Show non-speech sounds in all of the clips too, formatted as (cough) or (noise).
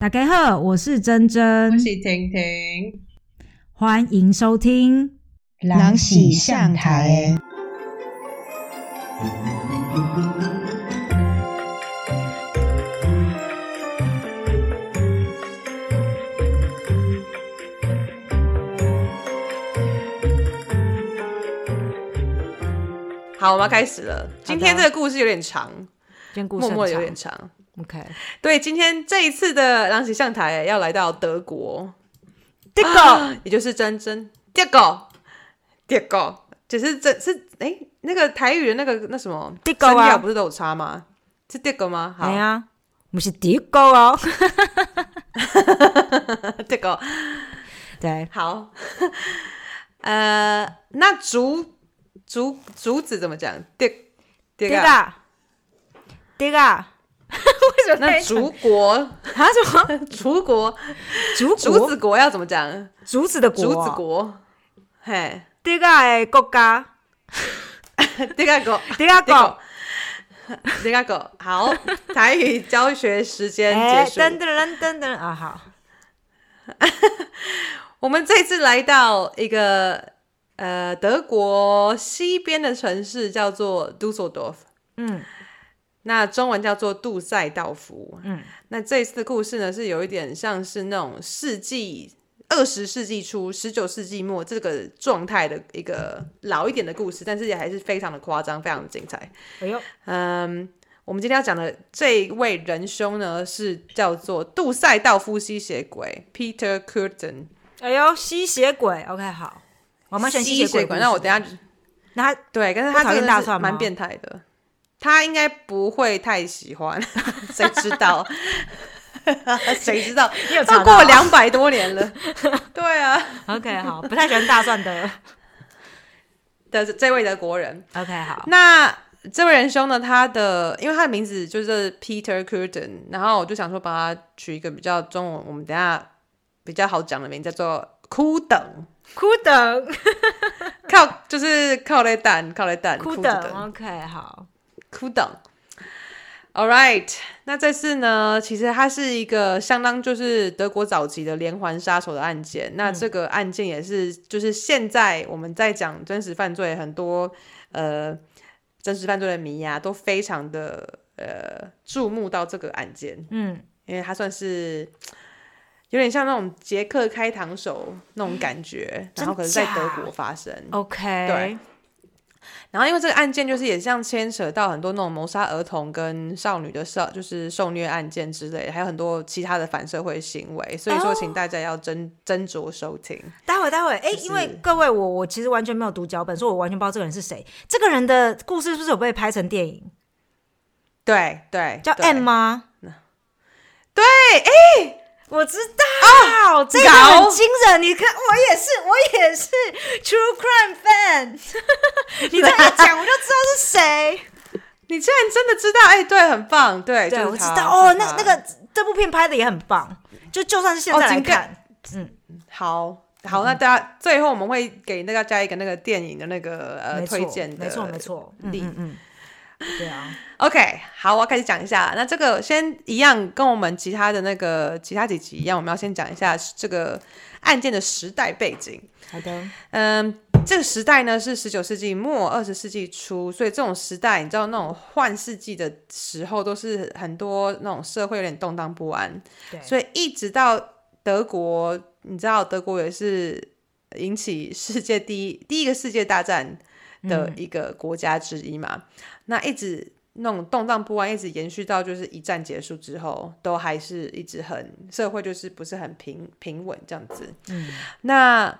大家好，我是珍珍，我是婷婷，欢迎收听《狼喜上台。好，我们要开始了。今天这个故事有点长，今天故事默默的有很点长。长 OK，对，今天这一次的《狼喜上台》要来到德国，这个也就是真真。第二个，第二个，只是这是哎、那个台语的那个那什么第二个啊。声调不是都有差吗？是第二个吗？好。哎，呀，不是第一个哦。第二个对，好。(laughs) 呃，那竹竹竹子怎么讲？第第二个，第一个，第一个，(laughs) 为什么那竹国啊什么？(laughs) 竹国竹竹子国要怎么讲？竹子的国竹子国，嘿，第一个的国家，(laughs) 第二个，第二第二个个，第二个，好，台语教学时间哎，结束。噔噔噔噔噔啊，好，我们这次来到一个呃德国西边的城市，叫做 Dusseldorf，嗯那中文叫做杜塞道夫。嗯，那这次的故事呢，是有一点像是那种世纪二十世纪初、十九世纪末这个状态的一个老一点的故事，但是也还是非常的夸张，非常的精彩。哎呦，嗯，我们今天要讲的这一位仁兄呢，是叫做杜塞道夫吸血鬼 Peter Curtin。哎呦，吸血鬼，OK，好，我们选吸吸血鬼。那我等下那他对，可是他真的厌大蒜吗是蛮变态的。他应该不会太喜欢，(laughs) 谁知道？(laughs) 谁知道？你有查都过两百多年了。(laughs) 对啊，OK 好，不太喜欢大蒜的。的这位德国人，OK 好，那这位仁兄呢，他的因为他的名字就是 Peter Curtin，然后我就想说帮他取一个比较中文，我们等下比较好讲的名字，叫做哭等，哭等靠就是靠雷蛋，靠雷蛋，哭等等 OK 好，哭等。All right，那这次呢，其实它是一个相当就是德国早期的连环杀手的案件。那这个案件也是，就是现在我们在讲真实犯罪，很多呃真实犯罪的迷呀、都非常的呃注目到这个案件，嗯，因为它算是有点像那种捷克开膛手那种感觉，然后可能在德国发生。OK，对，然后因为这个案件就是也像牵扯到很多那种谋杀儿童跟少女的少就是受虐案件之类的，还有很多其他的反社会行为，所以说请大家要斟斟酌收听。待会待会，哎、就是因为各位我我其实完全没有读脚本，所以我完全不知道这个人是谁。这个人的故事是不是有被拍成电影？对对，叫 M 吗？对，哎、我知道，这个搞很惊人。你看，我也是，我也是 True Crime fan。(laughs) 你这样一讲，我就知道是谁。你竟然真的知道？哎、对，很棒，对，对，就是我知道哦。那那个这部片拍的也很棒，就就算是现在来哦今天看，好。好，那大家最后我们会给那个加一个那个电影的那个呃推荐的，没错没错，嗯嗯嗯，对啊，OK，好，我要开始讲一下。那这个先一样，跟我们其他的那个其他几集一样，我们要先讲一下这个案件的时代背景。好的，嗯，这个时代呢是十九世纪末二十世纪初，所以这种时代，你知道那种换世纪的时候，都是很多那种社会有点动荡不安，对，所以一直到德国，你知道德国也是引起世界第一第一个世界大战的一个国家之一嘛。那一直那种动荡不安，一直延续到就是一战结束之后，都还是一直很社会就是不是很平平稳这样子。嗯，那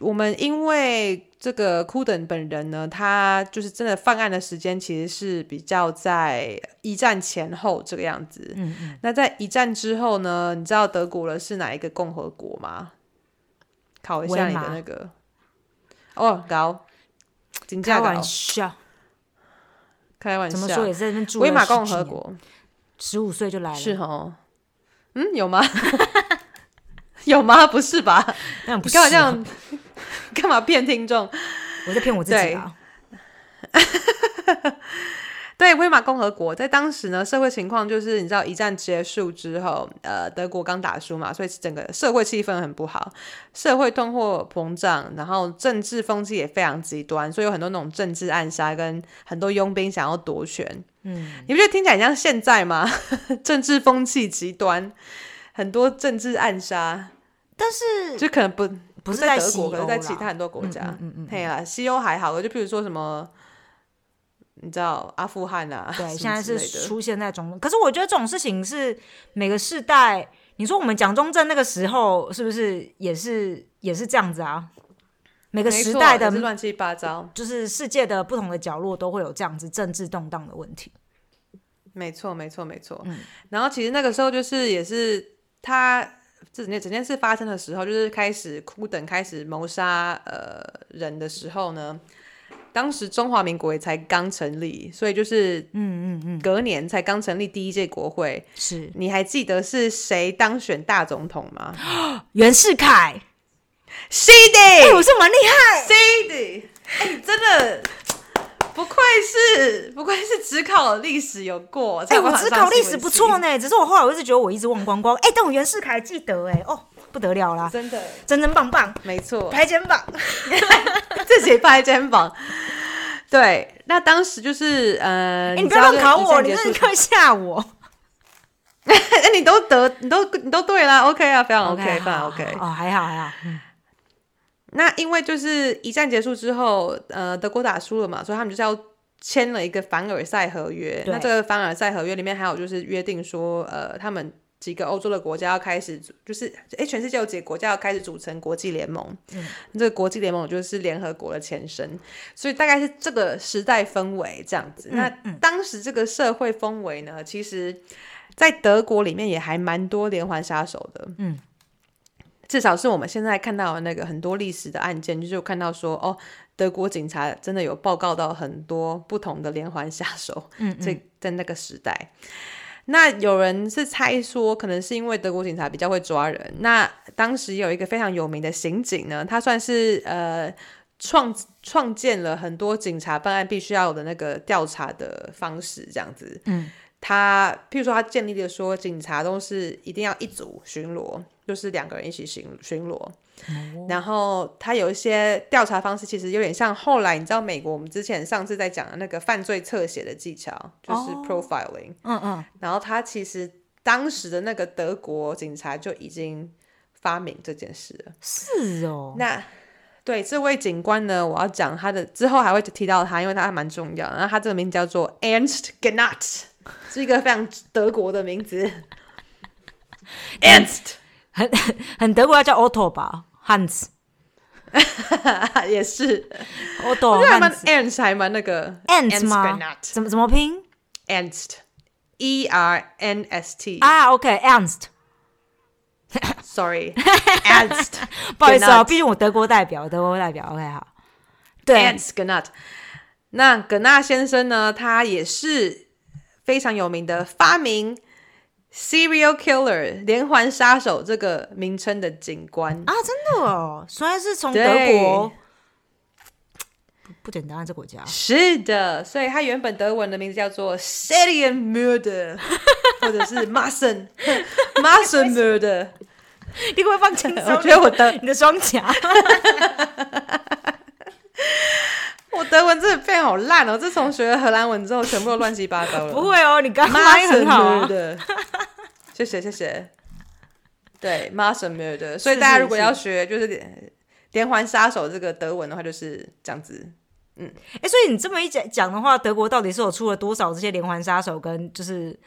我们因为这个库登本人呢，他就是真的犯案的时间其实是比较在一战前后这个样子。嗯嗯，那在一战之后呢？你知道德国的是哪一个共和国吗？考一下你的那个。哦，高，金开玩，笑，开玩笑。怎么说也是在那边住威玛共和和，国十五岁就来了，是哦。嗯，有吗？(laughs) 有吗？不是吧？你那不是啊干嘛这样？(laughs) 干嘛骗听众？我在骗我自己啊。对，威玛共和国在当时呢，社会情况就是你知道，一战结束之后，呃，德国刚打输嘛，所以整个社会气氛很不好，社会通货膨胀，然后政治风气也非常极端，所以有很多那种政治暗杀，跟很多佣兵想要夺权。嗯，你不觉得听起来像现在吗？(laughs) 政治风气极端，很多政治暗杀，但是就可能不不是在在德国，可能在其他很多国家。嗯嗯嗯嘿啦，西欧还好，就譬如说什么，你知道阿富汗啊，对，什现在是出现在中，可是我觉得这种事情是每个世代。你说我们蒋中正那个时候是不是也是也是这样子啊？每个时代的乱七八糟。就是世界的不同的角落都会有这样子政治动荡的问题。没错，没错，没错。嗯然后其实那个时候就是也是他这整件整件事发生的时候，就是开始哭等开始谋杀呃人的时候呢，当时中华民国也才刚成立，所以就是嗯嗯嗯，隔年才刚成立第一届国会。是你还记得是谁当选大总统吗？(gasps) 袁世凯，是哎、的，我是蛮厉害。是的，哎、你真的。不愧是不愧是只考历史有过，哎、我只考历史不系错呢，只是我后来我一直觉得我一直忘光光。哎、但我袁世凯记得哎、哦，不得了啦，真的真真棒棒，没错。拍肩膀。(laughs) 自己拍肩膀。对，那当时就是呃，哎、你不要乱考我，你这这是会吓我。(laughs) 哎，你都得，你都你都对了，OK 啊，非常 OK，非常 OK。哦，还好还好，嗯那因为就是一战结束之后，呃，德国打输了嘛，所以他们就是要签了一个凡尔赛合约。那这个凡尔赛合约里面还有就是约定说，呃，他们几个欧洲的国家要开始，就是哎，全世界有几个国家要开始组成国际联盟。嗯，这个国际联盟就是联合国的前身，所以大概是这个时代氛围这样子。那当时这个社会氛围呢，其实在德国里面也还蛮多连环杀手的。嗯。至少是我们现在看到的那个很多历史的案件，就是有看到说，哦，德国警察真的有报告到很多不同的连环杀手。嗯这在那个时代，那有人是猜说，可能是因为德国警察比较会抓人。那当时有一个非常有名的刑警呢，他算是呃创创建了很多警察办案必须要有的那个调查的方式，这样子。嗯，他譬如说，他建立了说，警察都是一定要一组巡逻，就是两个人一起巡巡逻。然后他有一些调查方式，其实有点像后来你知道美国我们之前上次在讲的那个犯罪侧写的技巧，就是哦 profiling。嗯嗯，然后他其实当时的那个德国警察就已经发明这件事了。是哦。那对这位警官呢，我要讲他的之后还会提到他，因为他还蛮重要。然后他这个名字叫做 Ernst Gnat，是一个非常德国的名字。(laughs) Ernst 很很德国要叫 Otto 吧，Hans 也是，Otto 我觉得还蛮 Hans Ernst 还蛮那个 Ernst 吗怎么怎么拼 Ernst E R N S T 啊？OK，Ernst，Sorry Ernst 不好意思啊，毕竟我德国代表，德国代表。OK，好。对 Ernst Gnat。那葛纳先生呢，他也是非常有名的发明 serial killer 连环杀手这个名称的警官。啊，真的哦，虽然是从德对国，不不简单啊，这国家。是的，所以他原本德文的名字叫做 Serial Murder，(laughs) 或者是 Mason Mason Murder。你可不可以放轻松？(laughs) 我觉得我的你的双颊，(laughs) (laughs) 我德文真的变好烂哦！自从学了荷兰文之后，全部都乱七八糟了。不会哦，你刚刚发音很好啊。的，谢谢谢谢。对 m a s s e Murder，所以大家如果要学就是连连环杀手这个德文的话，就是这样子。嗯哎，所以你这么一讲讲的话，德国到底是有出了多少这些连环杀手，跟就是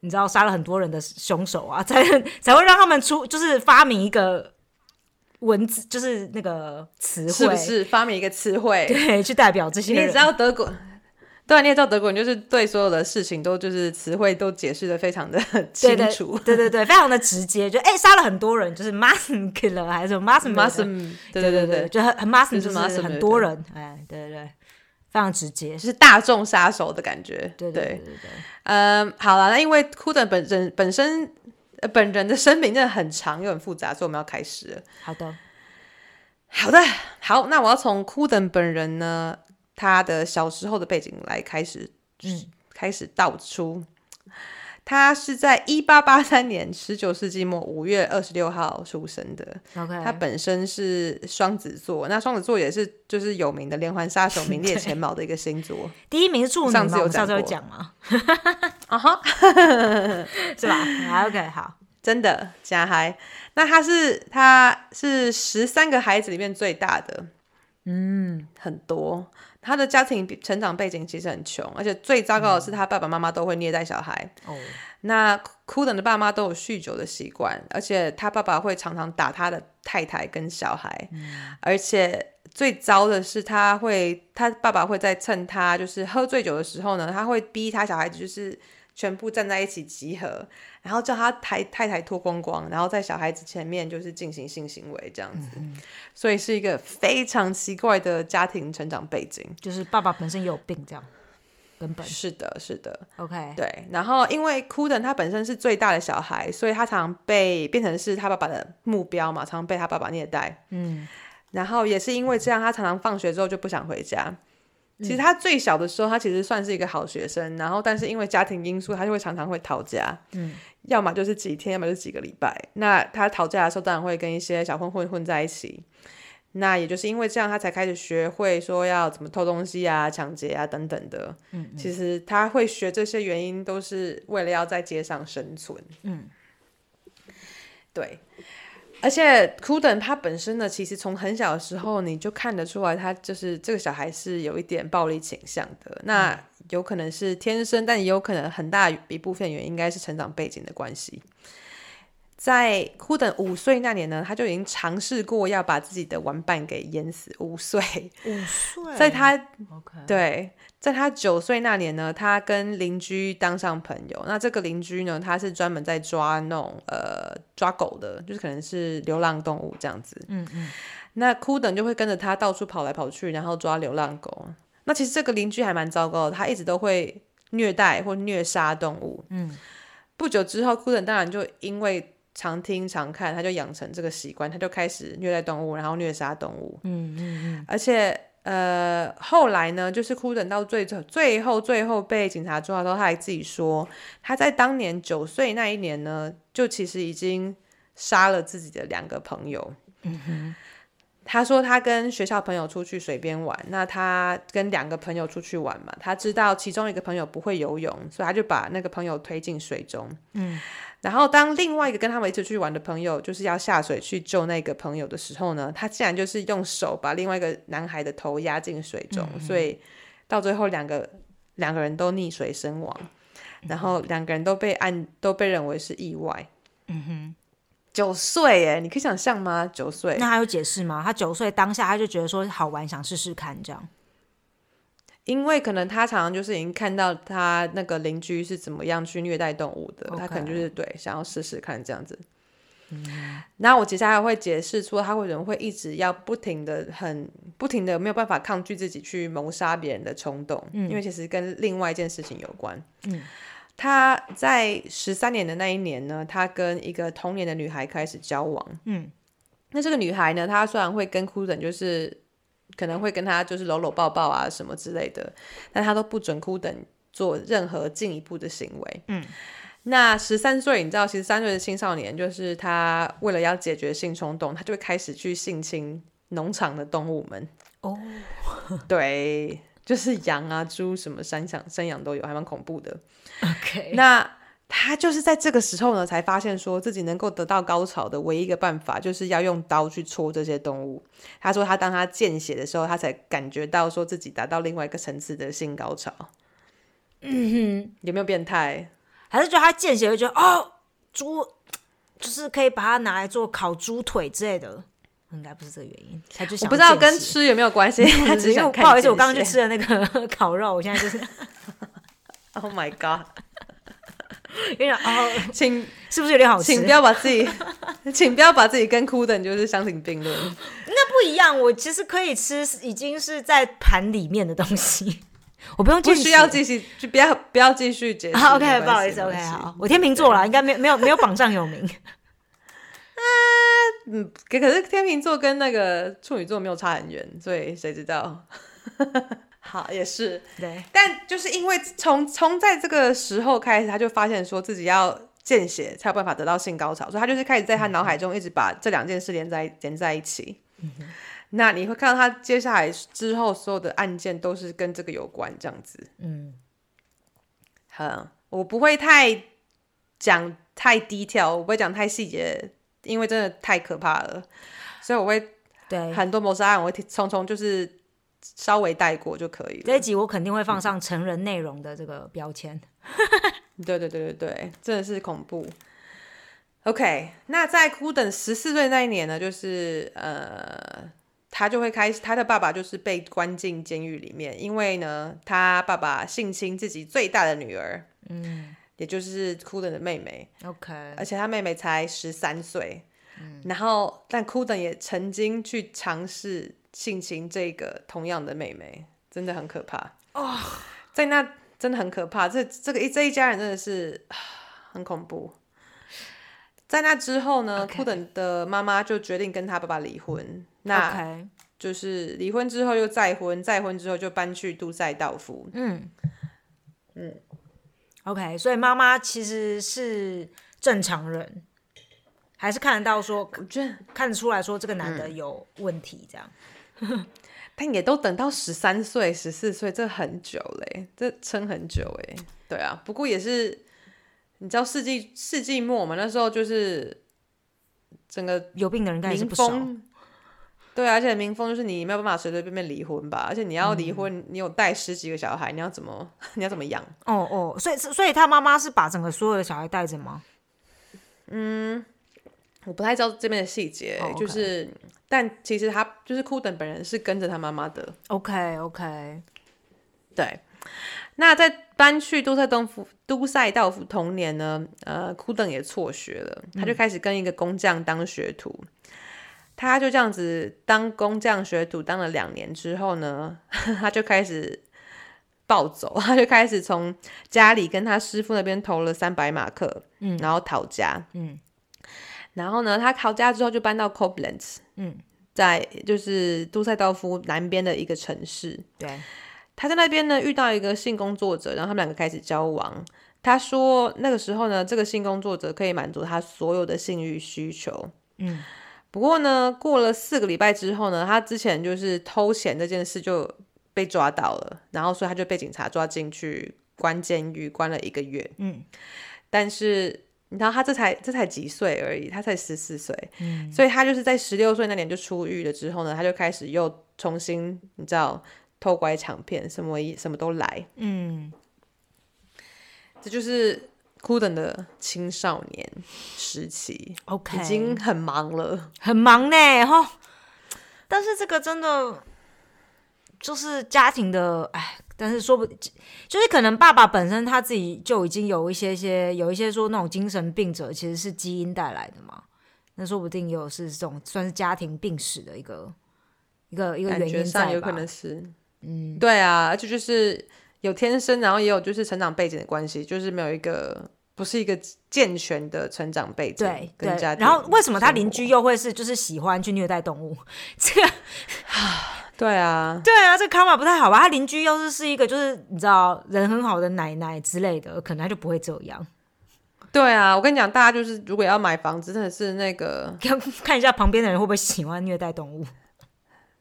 你知道杀了很多人的凶手啊，才才会让他们出，就是发明一个文字，就是那个词汇，是不是发明一个词汇？对，去代表这些人。你也知道德国，对啊，你也知道德国人就是对所有的事情都就是词汇都解释的非常的清楚。对对对，非常的直接，就哎杀了很多人，就是 mass killer 还是 mass m a s s 对对对对，就很很 mass mass 很多人，哎，对对对，非常直接，就是大众杀手的感觉。对对对对对，嗯，好了，那因为库德本人本身、呃、本人的声明真的很长又很复杂，所以我们要开始了。好的，好的，好，那我要从库登本人呢，他的小时候的背景来开始开始道出。他是在一八八三年十九世纪末五月二十六号出生的。OK，他本身是双子座，那双子座也是就是有名的连环杀手，(laughs) 名列前茅的一个星座第一名是处女，上次有我们上次有讲讲嘛，(laughs) 啊哈，是吧好？OK，好，(laughs) 真的加嗨。那他是他是十三个孩子里面最大的，嗯，很多。他的家庭成长背景其实很穷，而且最糟糕的是他爸爸妈妈都会虐待小孩。哦，那库等的爸妈都有酗酒的习惯，而且他爸爸会常常打他的太太跟小孩，而且最糟的是他会，他爸爸会在趁他就是喝醉酒的时候呢，他会逼他小孩子就是全部站在一起集合，然后叫他太太太脱光光，然后在小孩子前面就是进行性行为这样子，所以是一个非常奇怪的家庭成长背景。就是爸爸本身也有病，这样根本是的，是的。OK，对，然后因为库登他本身是最大的小孩，所以他常常被变成是他爸爸的目标嘛，常常被他爸爸虐待。嗯，然后也是因为这样，他常常放学之后就不想回家。其实他最小的时候，他其实算是一个好学生，然后但是因为家庭因素，他就会常常会逃家。嗯，要么就是几天，要么就是几个礼拜。那他逃家的时候，当然会跟一些小混混混在一起。那也就是因为这样，他才开始学会说要怎么偷东西啊、抢劫啊等等的。嗯，其实他会学这些原因，都是为了要在街上生存。嗯，对。而且库登他本身呢，其实从很小的时候你就看得出来，他就是这个小孩是有一点暴力倾向的。那有可能是天生，但也有可能很大一部分原因应该是成长背景的关系。在库登五岁那年呢，他就已经尝试过要把自己的玩伴给淹死。五岁，五岁，(laughs) 在他 OK，对，在他九岁那年呢，他跟邻居当上朋友。那这个邻居呢，他是专门在抓那种呃抓狗的，就是可能是流浪动物这样子。嗯嗯，那库等就会跟着他到处跑来跑去，然后抓流浪狗。那其实这个邻居还蛮糟糕的，他一直都会虐待或虐杀动物。嗯，不久之后，库等当然就因为常听常看，他就养成这个习惯，他就开始虐待动物，然后虐杀动物。嗯嗯嗯，而且呃，后来呢，就是哭等到最最后最后被警察抓的时候，他还自己说，他在当年九岁那一年呢，就其实已经杀了自己的两个朋友。嗯哼，他说他跟学校朋友出去水边玩，那他跟两个朋友出去玩嘛，他知道其中一个朋友不会游泳，所以他就把那个朋友推进水中。嗯，然后当另外一个跟他们一起去玩的朋友就是要下水去救那个朋友的时候呢，他竟然就是用手把另外一个男孩的头压进水中，所以到最后两个两个人都溺水身亡，然后两个人都被按都被认为是意外。嗯哼，九岁哎，你可以想象吗？九岁，那他有解释吗？他九岁当下他就觉得说好玩，想试试看这样。因为可能他常常就是已经看到他那个邻居是怎么样去虐待动物的他可能就是对想要试试看这样子。那我接下来会解释出他为什么会一直要不停的很不停的没有办法抗拒自己去谋杀别人的冲动，因为其实跟另外一件事情有关。嗯，他在十三年的那一年呢，他跟一个同年的女孩开始交往。嗯，那这个女孩呢，她虽然会跟哭等就是可能会跟他就是搂搂抱抱啊什么之类的，但他都不准哭等做任何进一步的行为。嗯，那十三岁，你知道，其实三岁的青少年就是他为了要解决性冲动，他就会开始去性侵农场的动物们。哦，对，就是羊啊、猪什么山羊、山羊都有，还蛮恐怖的。(laughs) OK，那他就是在这个时候呢，才发现说自己能够得到高潮的唯一一个办法，就是要用刀去戳这些动物。他说，他当他见血的时候，他才感觉到说自己达到另外一个层次的性高潮。嗯哼，有没有变态？还是觉得他见血会觉得哦，猪就是可以把它拿来做烤猪腿之类的，应该不是这个原因，他就我想不知道跟吃有没有关系，不好意思，我见刚刚去吃了那个 (laughs) 烤肉，我现在就是 Oh my god！(laughs) 有点哦，(laughs) 请是不是有点好吃？请不要把自己，(laughs) 请不要把自己跟哭的就是相提并论。那不一样，我其实可以吃，已经是在盘里面的东西，我不用不见血需要继续，就不要不要继续解释。好 OK，不好意思，OK，好，我天秤座啦，应该没有没有没有榜上有名。嗯，可可是天秤座跟那个处女座没有差很远，所以谁知道？好，也是。对，但就是因为从从在这个时候开始，他就发现说自己要见血才有办法得到性高潮，所以他就是开始在他脑海中一直把这两件事连在连在一起。那你会看到他接下来之后所有的案件都是跟这个有关，这样子。嗯，嗯，我不会太讲太 detail，我不会讲太细节，因为真的太可怕了，所以我会对。很多谋杀案我会匆匆就是稍微带过就可以了。这一集我肯定会放上成人内容的这个标签。对对对对对，真的是恐怖。OK，那在库等十四岁那一年呢，就是呃，他就会开始，他的爸爸就是被关进监狱里面，因为呢，他爸爸性侵自己最大的女儿，嗯也就是库等的妹妹，，OK，而且他妹妹才十三岁。然后，但库等也曾经去尝试性侵这个同样的妹妹，真的很可怕哦。在那真的很可怕，这这个一这一家人真的是啊很恐怖。在那之后呢库等的妈妈就决定跟他爸爸离婚。那就是离婚之后又再婚，再婚之后就搬去杜塞道夫。嗯嗯，OK，所以妈妈其实是正常人，还是看得到说我觉得，看得出来说这个男的嗯有问题，这样。(laughs) 但也都等到十三岁、十四岁，这很久嘞，这撑很久哎。对啊，不过也是，你知道世纪世纪末嘛，那时候就是整个有病的人应该也是民不少。风。对啊，而且民风就是你没有办法随随便便离婚吧，而且你要离婚，你有带十几个小孩，你要怎么 (laughs) 你要怎么养？哦哦，所以所以他妈妈是把整个所有的小孩带着吗？我不太知道这边的细节，就是，但其实他就是库等本人是跟着他妈妈的，OK OK，对。那在搬去都塞东夫都塞道夫童年呢，呃，库等也辍学了，他就开始跟一个工匠当学徒。他就这样子当工匠学徒当了两年之后呢，(laughs) 他就开始暴走，他就开始从家里跟他师傅那边投了三百马克，嗯。然后逃家，嗯然后呢，他逃家之后就搬到 Koblenz，嗯，在就是杜塞道夫南边的一个城市。对，他在那边呢遇到一个性工作者，然后他们两个开始交往。他说那个时候呢，这个性工作者可以满足他所有的性欲需求。嗯，不过呢，过了四个礼拜之后呢，他之前就是偷钱这件事就被抓到了，然后所以他就被警察抓进去关监狱，关了一个月。嗯，但是你知道他这才这才几岁而已，他才十四岁，嗯所以他就是在十六岁那年就出狱了之后呢，他就开始又重新你知道偷拐抢骗，什么什么都来，嗯这就是库等的青少年时期，，OK，已经很忙了。很忙呢，哈。但是这个真的就是家庭的，哎，但是说不，就是可能爸爸本身他自己就已经有一些些，有一些说那种精神病者其实是基因带来的嘛，那说不定也有是这种算是家庭病史的一个一个一个原因在有可。能是，嗯，对啊，而且就是有天生，然后也有就是成长背景的关系，就是没有一个不是一个健全的成长背景对对跟家，庭然后为什么他邻居又会是就是喜欢去虐待动物？(laughs) 这个活 (laughs) 对啊，对啊，这个卡玛不太好吧？他邻居要是是一个就是你知道人很好的奶奶之类的，可能他就不会这样。对啊，我跟你讲，大家就是如果要买房子，真的是那个，(laughs) 要看一下旁边的人会不会喜欢虐待动物？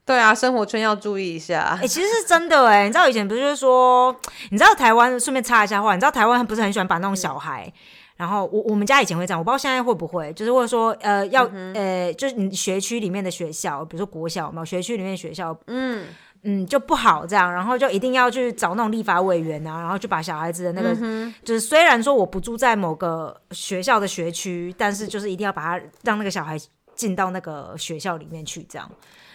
对啊，生活圈要注意一下哎、。其实是真的哎、你知道以前不是就是说，你知道台湾顺便插一下话，你知道台湾不是很喜欢把那种小孩，然后我我们家以前会这样，我不知道现在会不会，就是或者说呃要、呃就是你学区里面的学校，比如说国小有没有学区里面的学校，嗯，嗯就不好这样，然后就一定要去找那种立法委员啊，然后就把小孩子的那个，就是虽然说我不住在某个学校的学区，但是就是一定要把他让那个小孩进到那个学校里面去这样。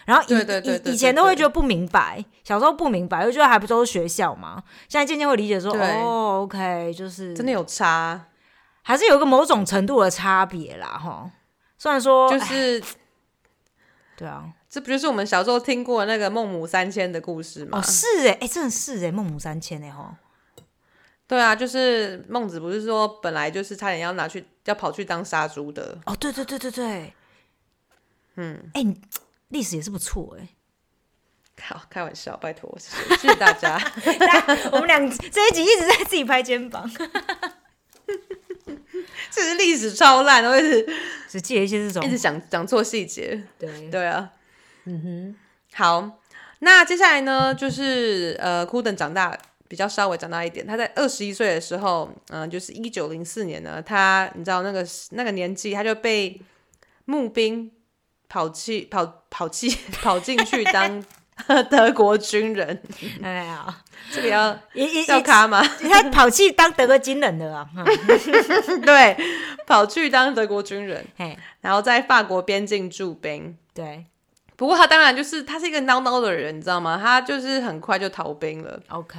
然后以以以前都会觉得不明白，小时候不明白，就觉得还不都是学校嘛。现在渐渐会理解说，哦，OK，就是真的有差，还是有一个某种程度的差别啦，哈。虽然说，哎就是对啊，这不就是我们小时候听过那个孟母三迁的故事吗？哦，是哎，哎，真的是哎，孟母三迁哎，哈，对啊，就是孟子不是说本来就是差点要拿去要跑去当杀猪的，哦，对对对对对，嗯，哎，你历史也是不错哎，好，开玩笑，拜托，谢谢谢谢 (laughs) 大家。我们俩这一集一直在自己拍肩膀，这是历史超烂，我一直只记得一些这种一直讲讲错细节。对对啊，嗯哼，好，那接下来呢，就是呃，库登长大比较稍微长大一点，他在二十一岁的时候，嗯、就是一九零四年呢，他你知道那个那个年纪，他就被募兵跑去跑跑去跑进去当 (laughs) 德国军人，(laughs) 哎呀，这个要要卡吗？他跑去当德国军人的啊，(laughs) 对，跑去当德国军人，然后在法国边境驻兵。对。不过他当然就是他是一个孬孬的人，你知道吗？他就是很快就逃兵了。，OK，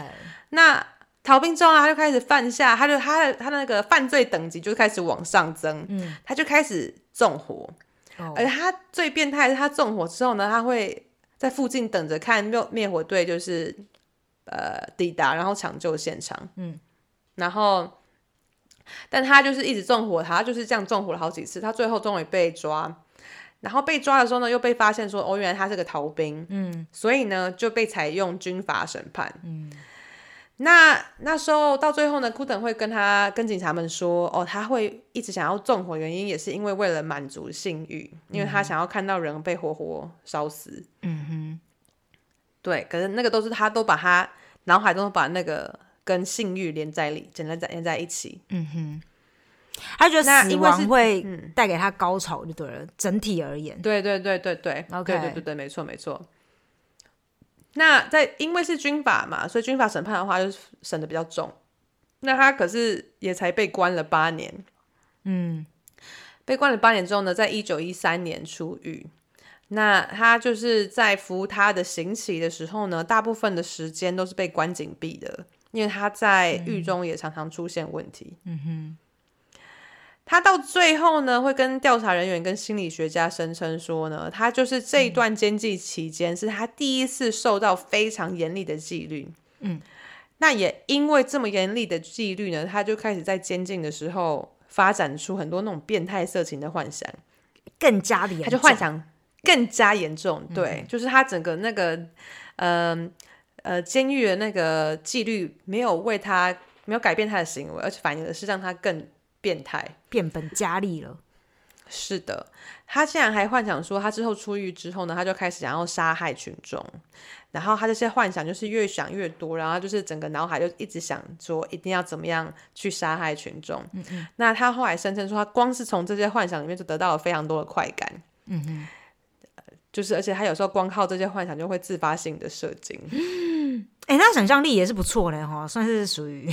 那逃兵之后呢，他就开始犯下，他就他的他的那个犯罪等级就开始往上增，嗯，他就开始纵火，哦。而且他最变态是，他纵火之后呢，他会在附近等着看灭灭火队就是呃抵达，然后抢救现场，嗯，然后但他就是一直纵火，他就是这样纵火了好几次，他最后终于被抓。然后被抓的时候呢，又被发现说，哦，原来他是个逃兵，嗯所以呢就被采用军法审判。嗯，那那时候到最后呢，库等会跟他跟警察们说，哦，他会一直想要纵火，原因也是因为为了满足性欲，因为他想要看到人被活活烧死。嗯哼，对，可是那个都是他都把他脑海中把那个跟性欲连在里，连在连在一起。嗯哼，他觉得死亡会嗯。带给他高潮就对了，整体而言，对对对对对。OK 对对对对，没错没错。那在因为是军法嘛，所以军法审判的话就是审的比较重。那他可是也才被关了八年，嗯被关了八年之后呢，在一九一三年出狱。那他就是在服他的刑期的时候呢，大部分的时间都是被关紧闭的，因为他在狱中也常常出现问题。嗯哼，他到最后呢，会跟调查人员跟心理学家声称说呢，他就是这一段监禁期间是他第一次受到非常严厉的纪律。嗯，那也因为这么严厉的纪律呢，他就开始在监禁的时候发展出很多那种变态色情的幻想，更加的严他，就幻想更加严重。对，就是他整个那个，嗯呃监狱的那个纪律没有为他没有改变他的行为，而且反映的是让他更变态。变本加厉了。是的，他竟然还幻想说，他之后出狱之后呢，他就开始想要杀害群众，然后他这些幻想就是越想越多，然后就是整个脑海就一直想说，一定要怎么样去杀害群众。嗯嗯。那他后来声称说，他光是从这些幻想里面就得到了非常多的快感。嗯哼，就是，而且他有时候光靠这些幻想就会自发性的射精。(gasps) 哎、那想象力也是不错的哈，算是属于，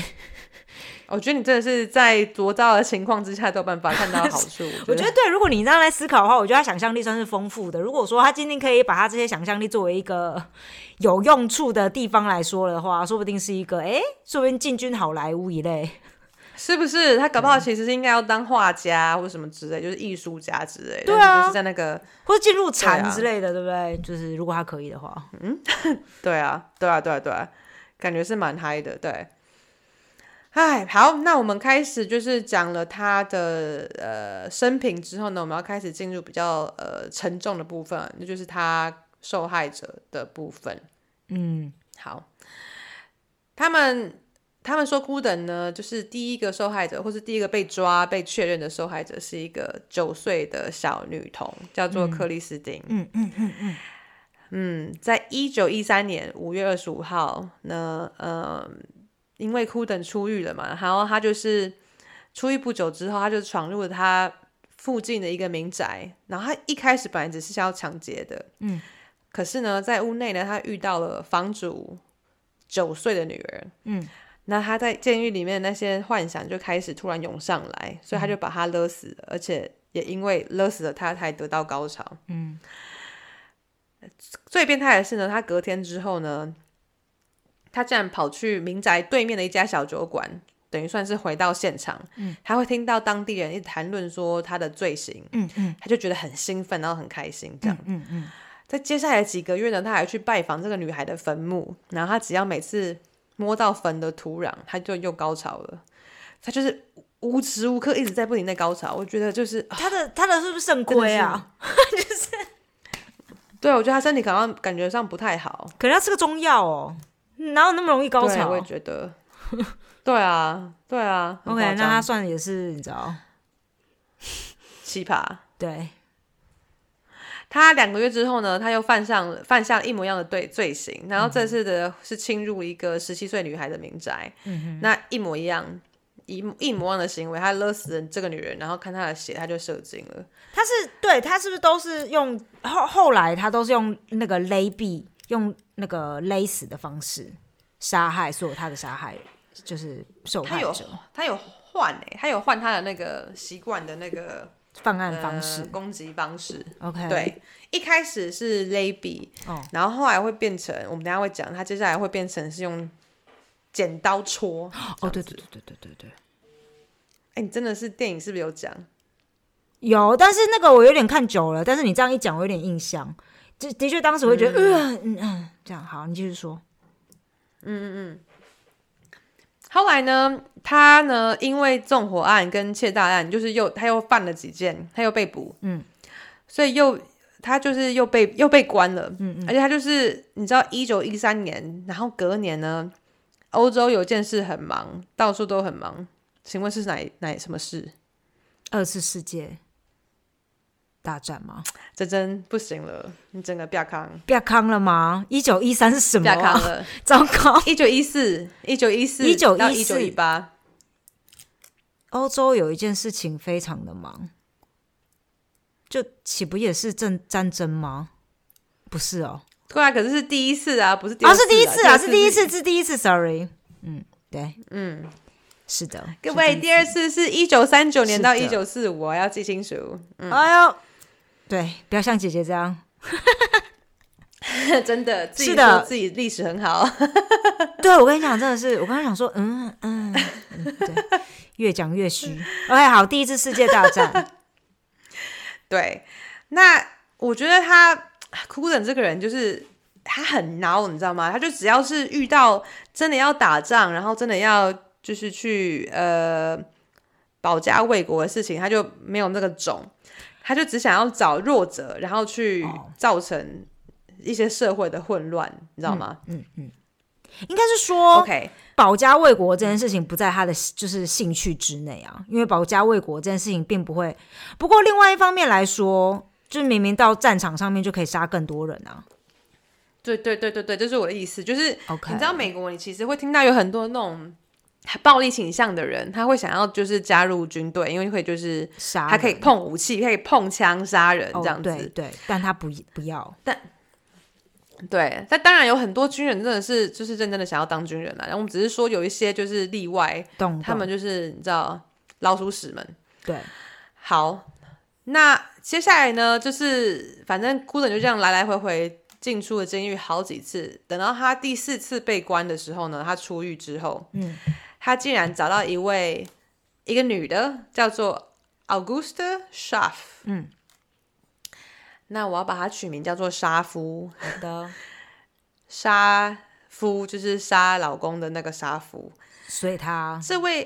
我觉得你真的是在多糟的情况之下都有办法看到好处。(laughs) 我觉得对。如果你这样来思考的话，我觉得他想象力算是丰富的。如果说他今天可以把他这些想象力作为一个 (laughs) 有用处的地方来说的话，说不定是一个哎、说不定进军好莱坞一类。(laughs) 是不是？他搞不好其实是应该要当画家或者什么之类，就是艺术家之类的。对啊就是在那个，或者进入禅之类的，对不对？就是如果他可以的话，嗯对啊，对啊，对啊，对啊，感觉是蛮嗨的。对，哎，好，那我们开始就是讲了他的呃生平之后呢，我们要开始进入比较呃沉重的部分，那就是他受害者的部分。嗯好，他们他们说孤等呢，就是第一个受害者，或是第一个被抓、被确认的受害者，是一个九岁的小女童，叫做克里斯汀。嗯嗯嗯嗯，嗯，在一九一三年五月二十五号呢，呃，因为库等出狱了嘛，然后他就是出狱不久之后，他就闯入了他附近的一个民宅，然后他一开始本来只是想要抢劫的，嗯，可是呢，在屋内呢，他遇到了房主九岁的女儿，嗯，那他在监狱里面那些幻想就开始突然涌上来，所以他就把他勒死了，而且也因为勒死了他，才得到高潮，嗯。最变态的是呢，他隔天之后呢，他竟然跑去民宅对面的一家小酒馆，等于算是回到现场。嗯，他会听到当地人一直谈论说他的罪行，嗯嗯他就觉得很兴奋，然后很开心。这样，嗯嗯，在接下来几个月呢，他还去拜访这个女孩的坟墓，然后他只要每次摸到坟的土壤，他就又高潮了。他就是无时无刻一直在不停的高潮，我觉得就是啊他的他的是不是肾亏啊？(laughs) 就是对，我觉得他身体可能感觉上不太好。可能他吃个中药哦，哪有那么容易高潮我也觉得。(laughs) 对啊，对啊。很？OK，那他算也是你知道，(laughs) 奇葩。对，他两个月之后呢，他又犯上了犯下一模一样的对罪行，然后这次的是侵入一个十七岁女孩的民宅，嗯那一模一样。一一模一样的行为，他勒死了这个女人，然后看她的血，他就射精了。他是对他是不是都是用后后来他都是用那个勒毙，用那个勒死的方式杀害所有他的杀害，就是受害者他有换诶、他有换他的那个习惯的那个犯案方式呃、。攻击方式。OK，，对，一开始是勒毙，哦然后后来会变成，我们等下会讲，他接下来会变成是用剪刀戳。哦，对对对对对对对，哎、你真的是电影是不是有讲？有，但是那个我有点看久了，但是你这样一讲，我有点印象。就的确当时会觉得，嗯。嗯嗯，这样好，你继续说。嗯嗯嗯。后来呢，他呢因为纵火案跟窃盗案，就是又他又犯了几件，他又被捕，嗯，所以又他就是又被又被关了，嗯而且他就是你知道，一九一三年，然后隔年呢，欧洲有件事很忙，到处都很忙，请问是哪哪什么事？二次世界大战吗？这真不行了，你整个不要康，不要康了吗？一九一三是什么、不要康啊？了。(laughs) 糟糕！一九一四，一九一四，1914到一九一八，欧洲有一件事情非常的忙，就岂不也是战战争吗？不是哦，对啊，可是是第一次啊，不是第啊是第一次啊，是第一次，是第一次，sorry。嗯，对，嗯，是的，各位，第第二次是一九三九年到一九四五，要记清楚。嗯哎呦，对，不要像姐姐这样。(laughs) 真的，自己是的说自己历史很好。(laughs) 对我跟你讲，真的是，我刚刚想说，嗯嗯，嗯对，越讲越虚。OK，好，第一次世界大战，(laughs) 对，那我觉得他哭等这个人就是他很孬，你知道吗？他就只要是遇到真的要打仗，然后真的要就是去呃保家卫国的事情，他就没有那个种，他就只想要找弱者，然后去哦造成一些社会的混乱，你知道吗、嗯嗯应该是说 o k 保家卫国这件事情不在他的就是兴趣之内啊，因为保家卫国这件事情并不会。不过另外一方面来说，就是明明到战场上面就可以杀更多人啊。对对对对对，这是我的意思，就是 OK，你知道美国，你其实会听到有很多那种暴力倾向的人，他会想要就是加入军队，因为会就是杀他可以碰武器，可以碰枪杀人哦这样子。对对，但他不不要。但对，但当然有很多军人真的是就是认真的想要当军人啦。然后我们只是说有一些就是例外，懂他们就是你知道老鼠屎们。对好，那接下来呢，就是反正孤等就这样来来回回进出了监狱好几次。等到他第四次被关的时候呢，他出狱之后，嗯，他竟然找到一位一个女的，叫做 Augusta Schaff。嗯，那我要把她取名叫做杀夫。好的。(laughs) 杀夫就是杀老公的那个杀夫。所以他这位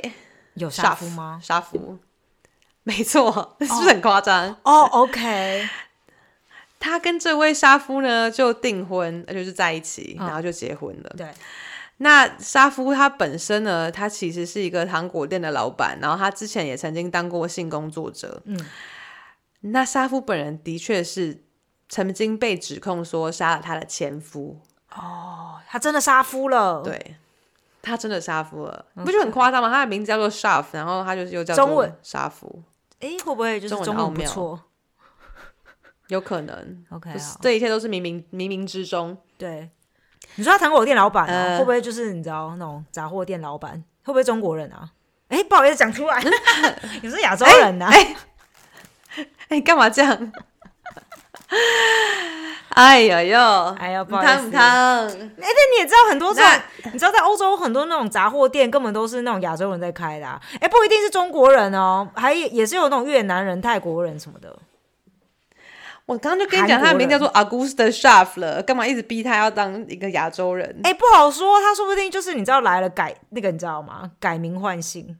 有杀夫吗？杀夫，没错，是不是很夸张？哦，OK，他跟这位杀夫呢就订婚，而且是在一起，嗯然后就结婚了。对，那沙夫他本身呢，他其实是一个糖果店的老板，然后他之前也曾经当过性工作者。嗯，那沙夫本人的确是曾经被指控说杀了他的前夫，哦他真的杀夫了。，对。他真的杀夫了，你不就很夸张吗？他的名字叫做 Shaft，然后他就是又叫做中文杀夫，哎，会不会就是中文不错有可能。？OK，这一切都是冥冥冥冥之中。对。你说他糖果店老板啊，呃会不会就是你知道那种杂货店老板？会不会中国人啊？哎，不好意思讲出来，(laughs) 你是亚洲人呐、啊？哎、干嘛这样？哎呦呦，哎呀不好意思汤汤，哎，但你也知道很多你知道在欧洲很多那种杂货店根本都是那种亚洲人在开的、啊，哎，不一定是中国人哦，还也是有那种越南人、泰国人什么的。我刚刚就跟你讲，他的名字叫做 Augusta Schaff 了，干嘛一直逼他要当一个亚洲人？哎，不好说，他说不定就是你知道来了改那个你知道吗？改名换姓。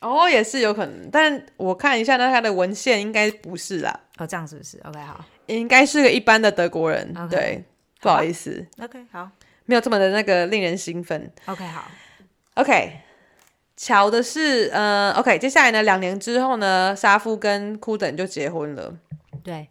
哦，也是有可能，但我看一下那他的文献应该不是啦，哦，这样是不是？OK，好应该是个一般的德国人。对，不好意思，，OK，好没有这么的那个令人兴奋。，OK，好，OK，巧的是，呃，OK，接下来呢，两年之后呢，沙夫跟库等就结婚了。对，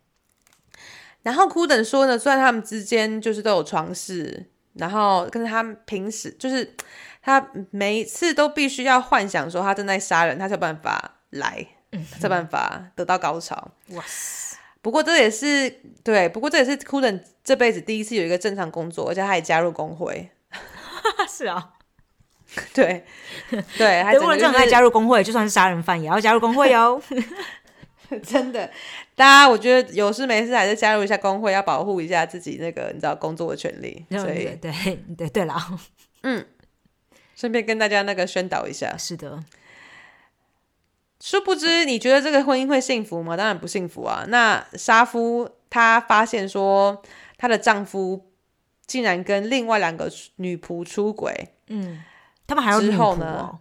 然后库等说呢，虽然他们之间就是都有床事，然后跟他平时就是他每一次都必须要幻想说他正在杀人，他才有办法来，嗯才有办法得到高潮。哇塞，不过这也是对，不过这也是库等这辈子第一次有一个正常工作，而且他也加入工会。(laughs) 是啊，对 (laughs) 对，(laughs) 还德国人真的很爱加入，入工会，就算是杀人犯也要加入工会哦。(laughs) 真的，大家我觉得有事没事还是加入一下工会，要保护一下自己那个你知道工作的权利。所以对对对对啦，顺便跟大家那个宣导一下。是的，殊不知，你觉得这个婚姻会幸福吗？当然不幸福啊。那沙夫她发现说，她的丈夫竟然跟另外两个女仆出轨，嗯，他们还有之女后呢仆哦，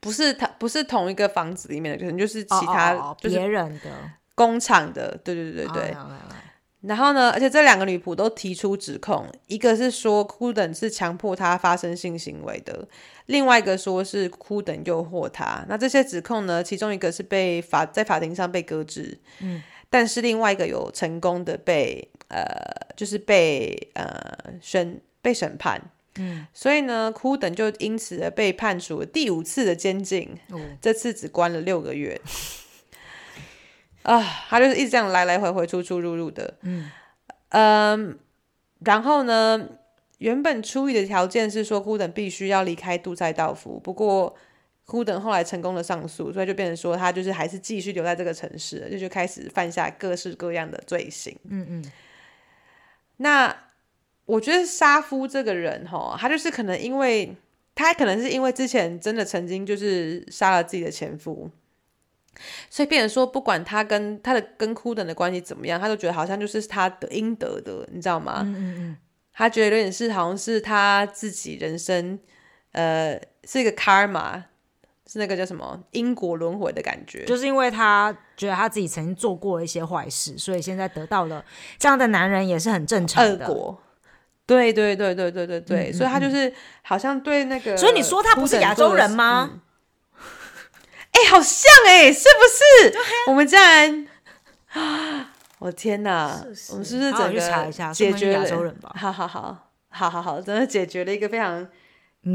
不是他不是同一个房子里面的，可能就是其哦他、哦哦就是别人的，工厂的。对对对对对。然后呢，而且这两个女仆都提出指控，一个是说库等是强迫她发生性行为的，另外一个说是库等诱惑她。那这些指控呢，其中一个是被法在法庭上被搁置，嗯，但是另外一个有成功的被呃，就是被呃审被审判，嗯，所以呢，库等就因此而被判处了第五次的监禁，哦这次只关了六个月。啊，他就是一直这样来来回回、出出入入的。嗯然后呢，原本出狱的条件是说，库等必须要离开杜塞道夫。不过，库等后来成功的上诉，所以就变成说，他就是还是继续留在这个城市，就就开始犯下各式各样的罪行。嗯嗯，那我觉得沙夫这个人哈，他就是可能因为他可能是因为之前真的曾经就是杀了自己的前夫，所以变成说不管他跟他的跟库等的关系怎么样，他都觉得好像就是他的应得的，你知道吗？嗯嗯嗯，他觉得有点是好像是他自己人生，呃，是一个 karma，是那个叫什么因果轮回的感觉。就是因为他觉得他自己曾经做过一些坏事，所以现在得到了这样的男人也是很正常的。恶果。对对对对对对对，所以他就是好像对那个，所以你说他不是亚洲人吗？哎、好像哎、是不是？我们竟然，我天哪！是是我们是不是整个解说不定是亚？洲人吧好好好，好好好，真的解决了一个非常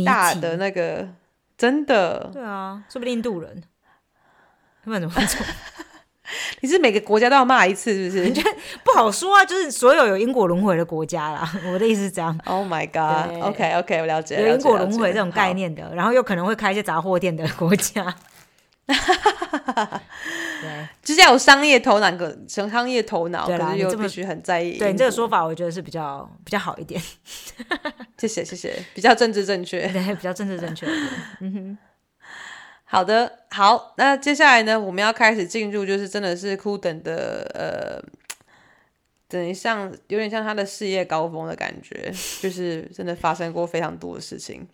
大的那个，真的。对啊，说不定印度人，(laughs) 他们怎么会做 (laughs) (laughs) 你是每个国家都要骂一次，是不是 (laughs) 不好说啊？就是所有有因果轮回的国家啦，(laughs) 我的意思是这样。？Oh my god！OK OK，我了解，有因果轮回这种概。念的，然后又可能会开一些杂货店的国家。对，就是要有商业头脑，个商业头脑，可是又必须很在意。对你这个说，法，我觉得是比较比较好一点，谢谢谢谢，比较政治正确。对，比较政治正确一点。好的，好，那接下来呢，我们要开始进入，就是真的是库等的呃，等于像有点像他的事业高峰的感觉，就是真的发生过非常多的事情。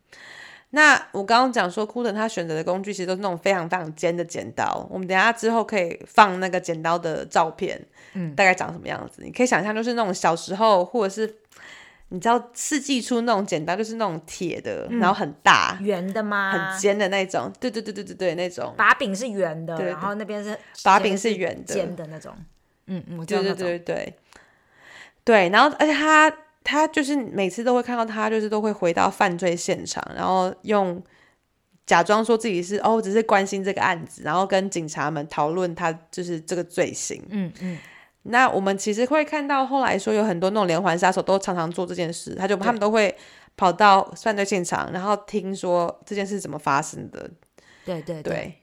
那我刚刚讲说，库等他选择的工具其实都是那种非常非常尖的剪刀。我们等下之后可以放那个剪刀的照片，嗯大概长什么样子？你可以想象，就是那种小时候或者是你知道世纪初那种剪刀，就是那种铁的，然后很大、圆的吗？很尖的那种。对对对对对对，那种。把柄是圆的，然后那边是把柄是圆的尖的那种。嗯嗯，我知道对。对对对对，然后而且他他就是每次都会看到他，就是都会回到犯罪现场，然后用假装说自己是哦，只是关心这个案子，然后跟警察们讨论他就是这个罪行。嗯嗯，那我们其实会看到后来说有很多那种连环杀手都常常做这件事，他就他们都会跑到犯罪现场，然后听说这件事怎么发生的，对对对，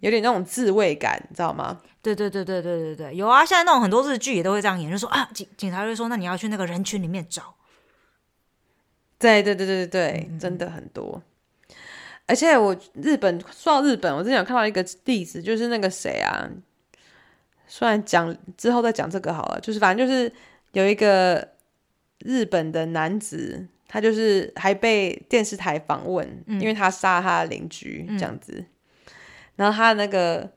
有点那种自卫感，你知道吗？对对对对对对对，有啊！现在那种很多日剧也都会这样演，就说啊，警警察就会说，那你要去那个人群里面找。对对对对对对，真的很多。而且我日本说到日本，我之前有看到一个例子，就是那个谁啊，虽然讲之后再讲这个好了，就是反正就是有一个日本的男子，他就是还被电视台访问，因为他杀他的邻居这样子。然后他那个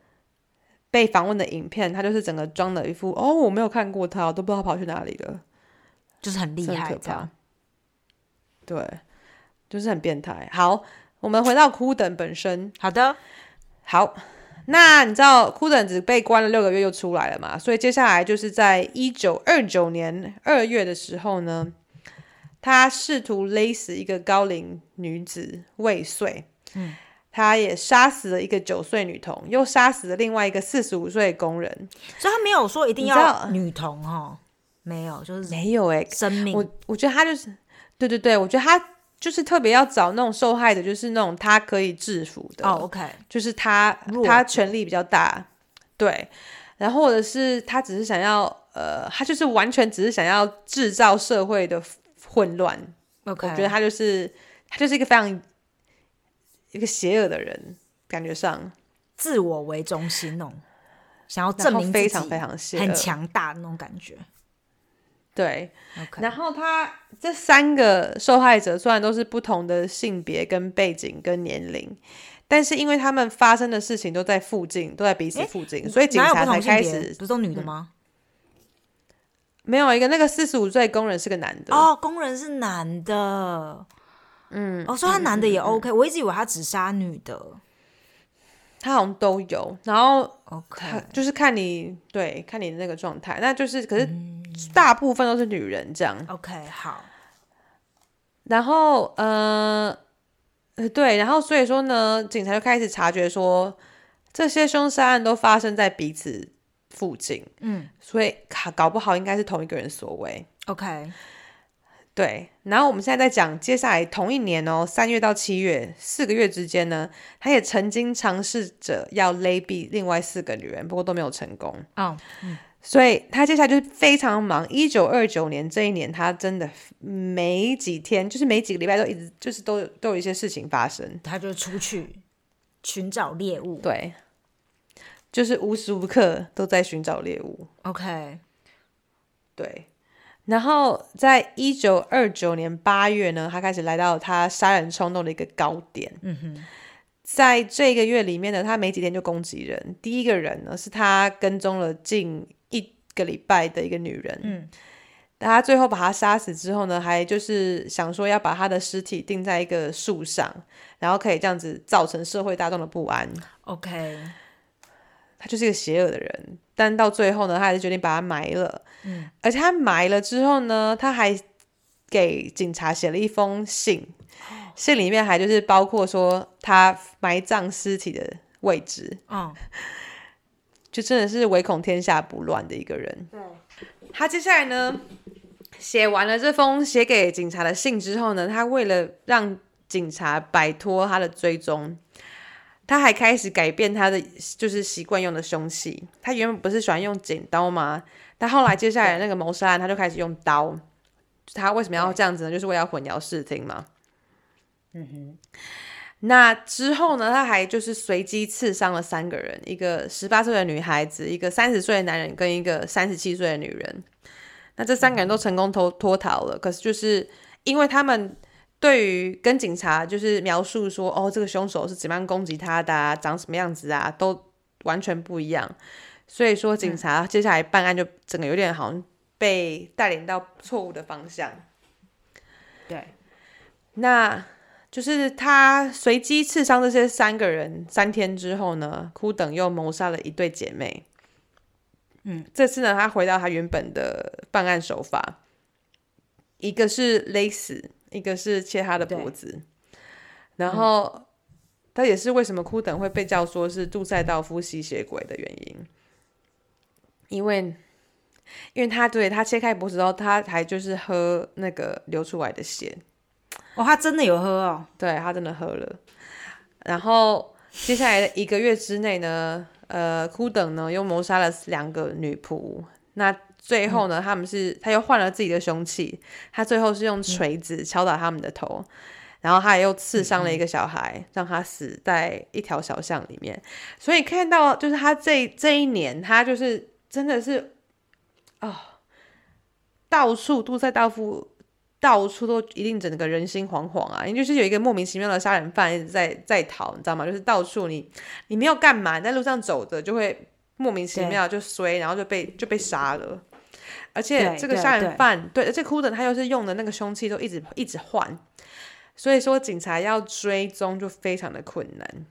被访问的影片，他就是整个装了一副哦，我没有看过他，我都不知道跑去哪里了，就是很厉害这样。。对，就是很变态。好，我们回到哭等本身。好的，好，那你知道库等只被关了六个月又出来了嘛？所以接下来就是在一九二九年二月的时候呢，他试图勒死一个高龄女子未遂，嗯，他也杀死了一个九岁女童，又杀死了另外一个四十五岁的工人。所以他没有说一定要女童哦，没有，就是没有哎、生命。我我觉得他就是，对对对，我觉得他就是特别要找那种受害的，就是那种他可以制服的哦，OK，就是他他权力比较大，对，然后或者是他只是想要呃，他就是完全只是想要制造社会的混乱。OK，我觉得他就是他就是一个非常一个邪恶的人，感觉上自我为中心那种，想要证明非常非常邪恶很强大的那种感觉。对。然后他这三个受害者虽然都是不同的性别、跟背景、跟年龄。但是因为他们发生的事情都在附近，都在彼此附近，所以警察才开始嗯不是都女的吗？没有一个那个四十五岁工人是个男的，哦，工人是男的，嗯，哦，所以他男的也 OK，我一直以为他只杀女的。他好像都有，然后 OK，就是看你对看你的那个状态，那就是可是嗯大部分都是女人这样，OK，好，然后呃呃对，然后所以说呢，警察就开始察觉说这些凶杀案都发生在彼此附近，嗯。所以搞搞不好应该是同一个人所为。，OK，对，然后我们现在在讲接下来同一年哦，三月到七月四个月之间呢，他也曾经尝试着要勒毙另外四个女人，不过都没有成功。哦，所以他接下来就是非常忙。一九二九年这一年，他真的没几天，就是没几个礼拜都一直就是都有都有一些事情发生。他就出去寻找猎物。对，就是无时无刻都在寻找猎物。OK，对，然后在一九二九年八月呢，他开始来到他杀人冲动的一个高点。嗯哼，在这个月里面呢，他没几天就攻击人。第一个人呢，是他跟踪了近一个礼拜的一个女人。嗯，他最后把她杀死之后呢，还就是想说要把她的尸体钉在一个树上，然后可以这样子造成社会大众的不安。OK，他就是一个邪恶的人，但到最后呢，他还是决定把他埋了。嗯，而且他埋了之后呢，他还给警察写了一封信，信里面还就是包括说他埋葬尸体的位置，嗯，就真的是唯恐天下不乱的一个人。对，他接下来呢，写完了这封写给警察的信之后呢，他为了让警察摆脱他的追踪，他还开始改变他的就是习惯用的凶器。他原本不是喜欢用剪刀吗？但后来接下来那个谋杀案，他就开始用刀。他为什么要这样子呢？就是为了混淆视听嘛。嗯哼。那之后呢？他还就是随机刺伤了三个人，一个十八岁的女孩子，一个三十岁的男人，跟一个三十七岁的女人。那这三个人都成功脱脱逃了，可是就是因为他们对于跟警察就是描述说，哦，这个凶手是怎么样攻击他的、啊，长什么样子啊，都完全不一样。所以说，警察接下来办案就整个有点好像被带领到错误的方向。对，那就是他随机刺伤这些三个人，三天之后呢，枯等又谋杀了一对姐妹。嗯，这次呢，他回到他原本的办案手法，一个是勒死，一个是切他的脖子，然后他也是为什么哭等会被叫说是杜塞道夫吸血鬼的原因，因为因为他对他切开脖子之后，他还就是喝那个流出来的血，(tsk) 哦，他真的有喝哦，对他真的喝了。然后接下来的一个月之内呢，呃，库等呢又谋杀了两个女仆。那最后呢，他们是他又换了自己的凶器，他最后是用锤子敲打他们的头，然后他又刺伤了一个小孩，让他死在一条小巷里面。所以看到就是他这这一年，他就是真的是哦，到处都在到处到处都一定整个人心惶惶啊，因为就是有一个莫名其妙的杀人犯一直在在逃，你知道吗？就是到处你你没有干嘛，你在路上走着就会莫名其妙就衰，然后就被就被杀了。而且这个杀人对犯，对，而且库登他又是用的那个凶器都一直一直换，所以说警察要追踪就非常的困难。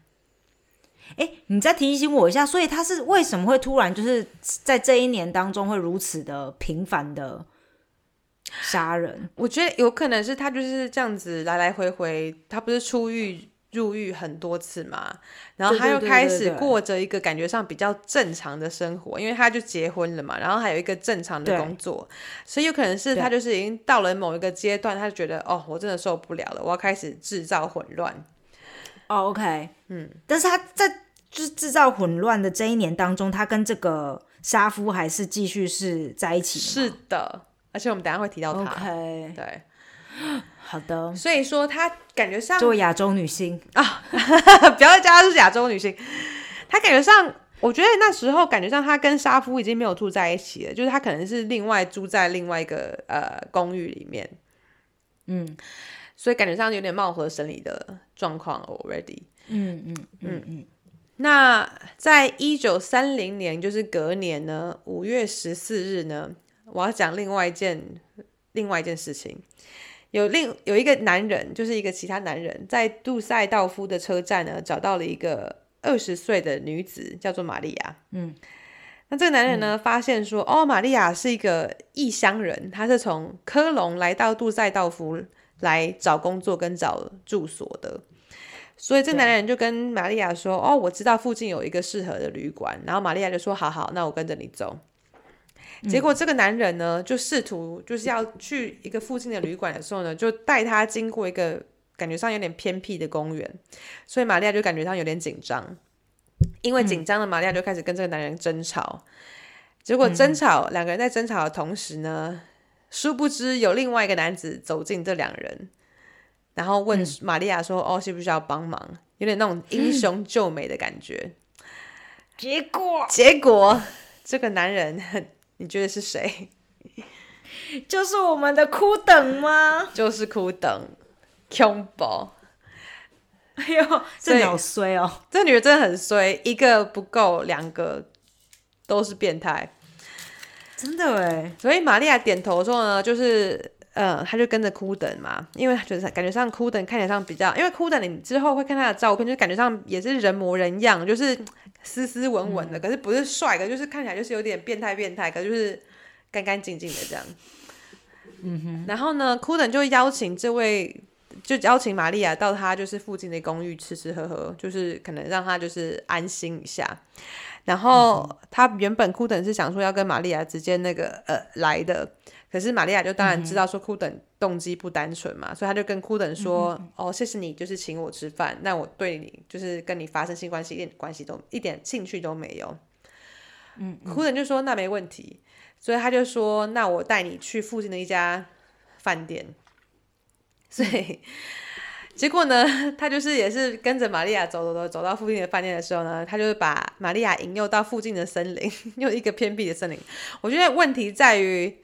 哎，你再提醒我一下，所以他是为什么会突然就是在这一年当中会如此的频繁的杀人？我觉得有可能是他就是这样子来来回回，他不是出狱入狱很多次嘛，然后他又开始过着一个感觉上比较正常的生活，因为他就结婚了嘛，然后还有一个正常的工作，所以有可能是他就是已经到了某一个阶段，他就觉得哦，我真的受不了了，我要开始制造混乱。哦，OK，嗯，但是他在就是制造混乱的这一年当中，他跟这个杀夫还是继续是在一起的是的，而且我们等下会提到他。OK，对，好的，所以说他感觉上作为亚洲女星。啊，(laughs) 不要再叫她是亚洲女性，她感觉上，我觉得那时候感觉上她跟沙夫已经没有住在一起了，就是她可能是另外住在另外一个呃公寓里面，嗯。所以感觉上有点貌合神离的状况 already。嗯嗯嗯。嗯，那在一九三零年，就是隔年呢，五月十四日呢，我要讲另外一件另外一件事情。有另有一个男人，就是一个其他男人，在杜塞道夫的车站呢，找到了一个二十岁的女子，叫做玛利亚。嗯，那这个男人呢，发现说，哦，玛利亚是一个异乡人，他是从科隆来到杜塞道夫来找工作跟找住所的。所以这男人就跟玛利亚说：“哦，我知道附近有一个适合的旅馆。”然后玛利亚就说：“好好，那我跟着你走。”结果这个男人呢，就试图就是要去一个附近的旅馆的时候呢，就带他经过一个感觉上有点偏僻的公园，所以玛利亚就感觉上有点紧张。因为紧张的玛利亚就开始跟这个男人争吵，结果争吵两个人在争吵的同时呢，殊不知有另外一个男子走进这两人，然后问玛利亚说：“哦，需不需要帮忙？”有点那种英 (laughs) 雄救美的感觉。结果结果这个男人，你觉得是谁？(laughs) 就是我们的枯等吗？(laughs) 就是枯等 Combo。哎呦，这好衰哦！(laughs) 这女的真的很衰，一个不够，两个都是变态。真的哎，所以玛利亚点头说呢，就是呃，他就跟着库等嘛，因为觉得感觉上库等看起来上比较，因为库等你之后会看他的照片，就感觉上也是人模人样，就是斯斯文文的，可是不是帅的，就是看起来就是有点变态变态，可是就是干干净净的这样。嗯哼。然后呢，库等就邀请这位。就邀请玛利亚到他就是附近的公寓吃吃喝喝，就是可能让他就是安心一下。然后他原本库等是想说要跟玛利亚直接那个呃来的，可是玛利亚就当然知道说库等动机不单纯嘛，所以他就跟库等说：“哦，谢谢你，就是请我吃饭，那我对你就是跟你发生性关系一点关系都一点兴趣都没有。”嗯，库等就说：“那没问题。”所以他就说：“那我带你去附近的一家饭店。”所以结果呢，(laughs) 他就是也是跟着玛利亚走走走走到附近的饭店的时候呢，他就是把玛利亚引诱到附近的森林，(laughs) 又一个偏僻的森林。我觉得问题在于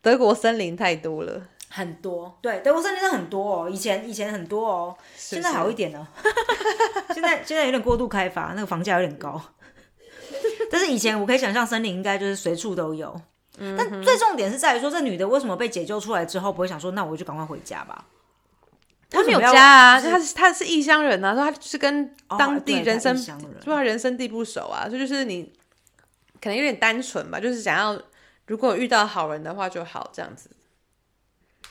德国森林太多了，很多，对，德国森林真的很多哦，以前以前很多哦，是现在好一点了。(laughs) 现在现在有点过度开发，那个房价有点高。但是以前我可以想象，森林应该就是随处都有。嗯但最重点是在于说，这女的为什么被解救出来之后，不会想说，那我就赶快回家吧？他没有家啊，就是他是他是异乡人啊，说他是跟哦当地人生他人。对啊人生地不熟啊，所以就是你可能有点单纯吧，就是想要如果遇到好人的话就好这样子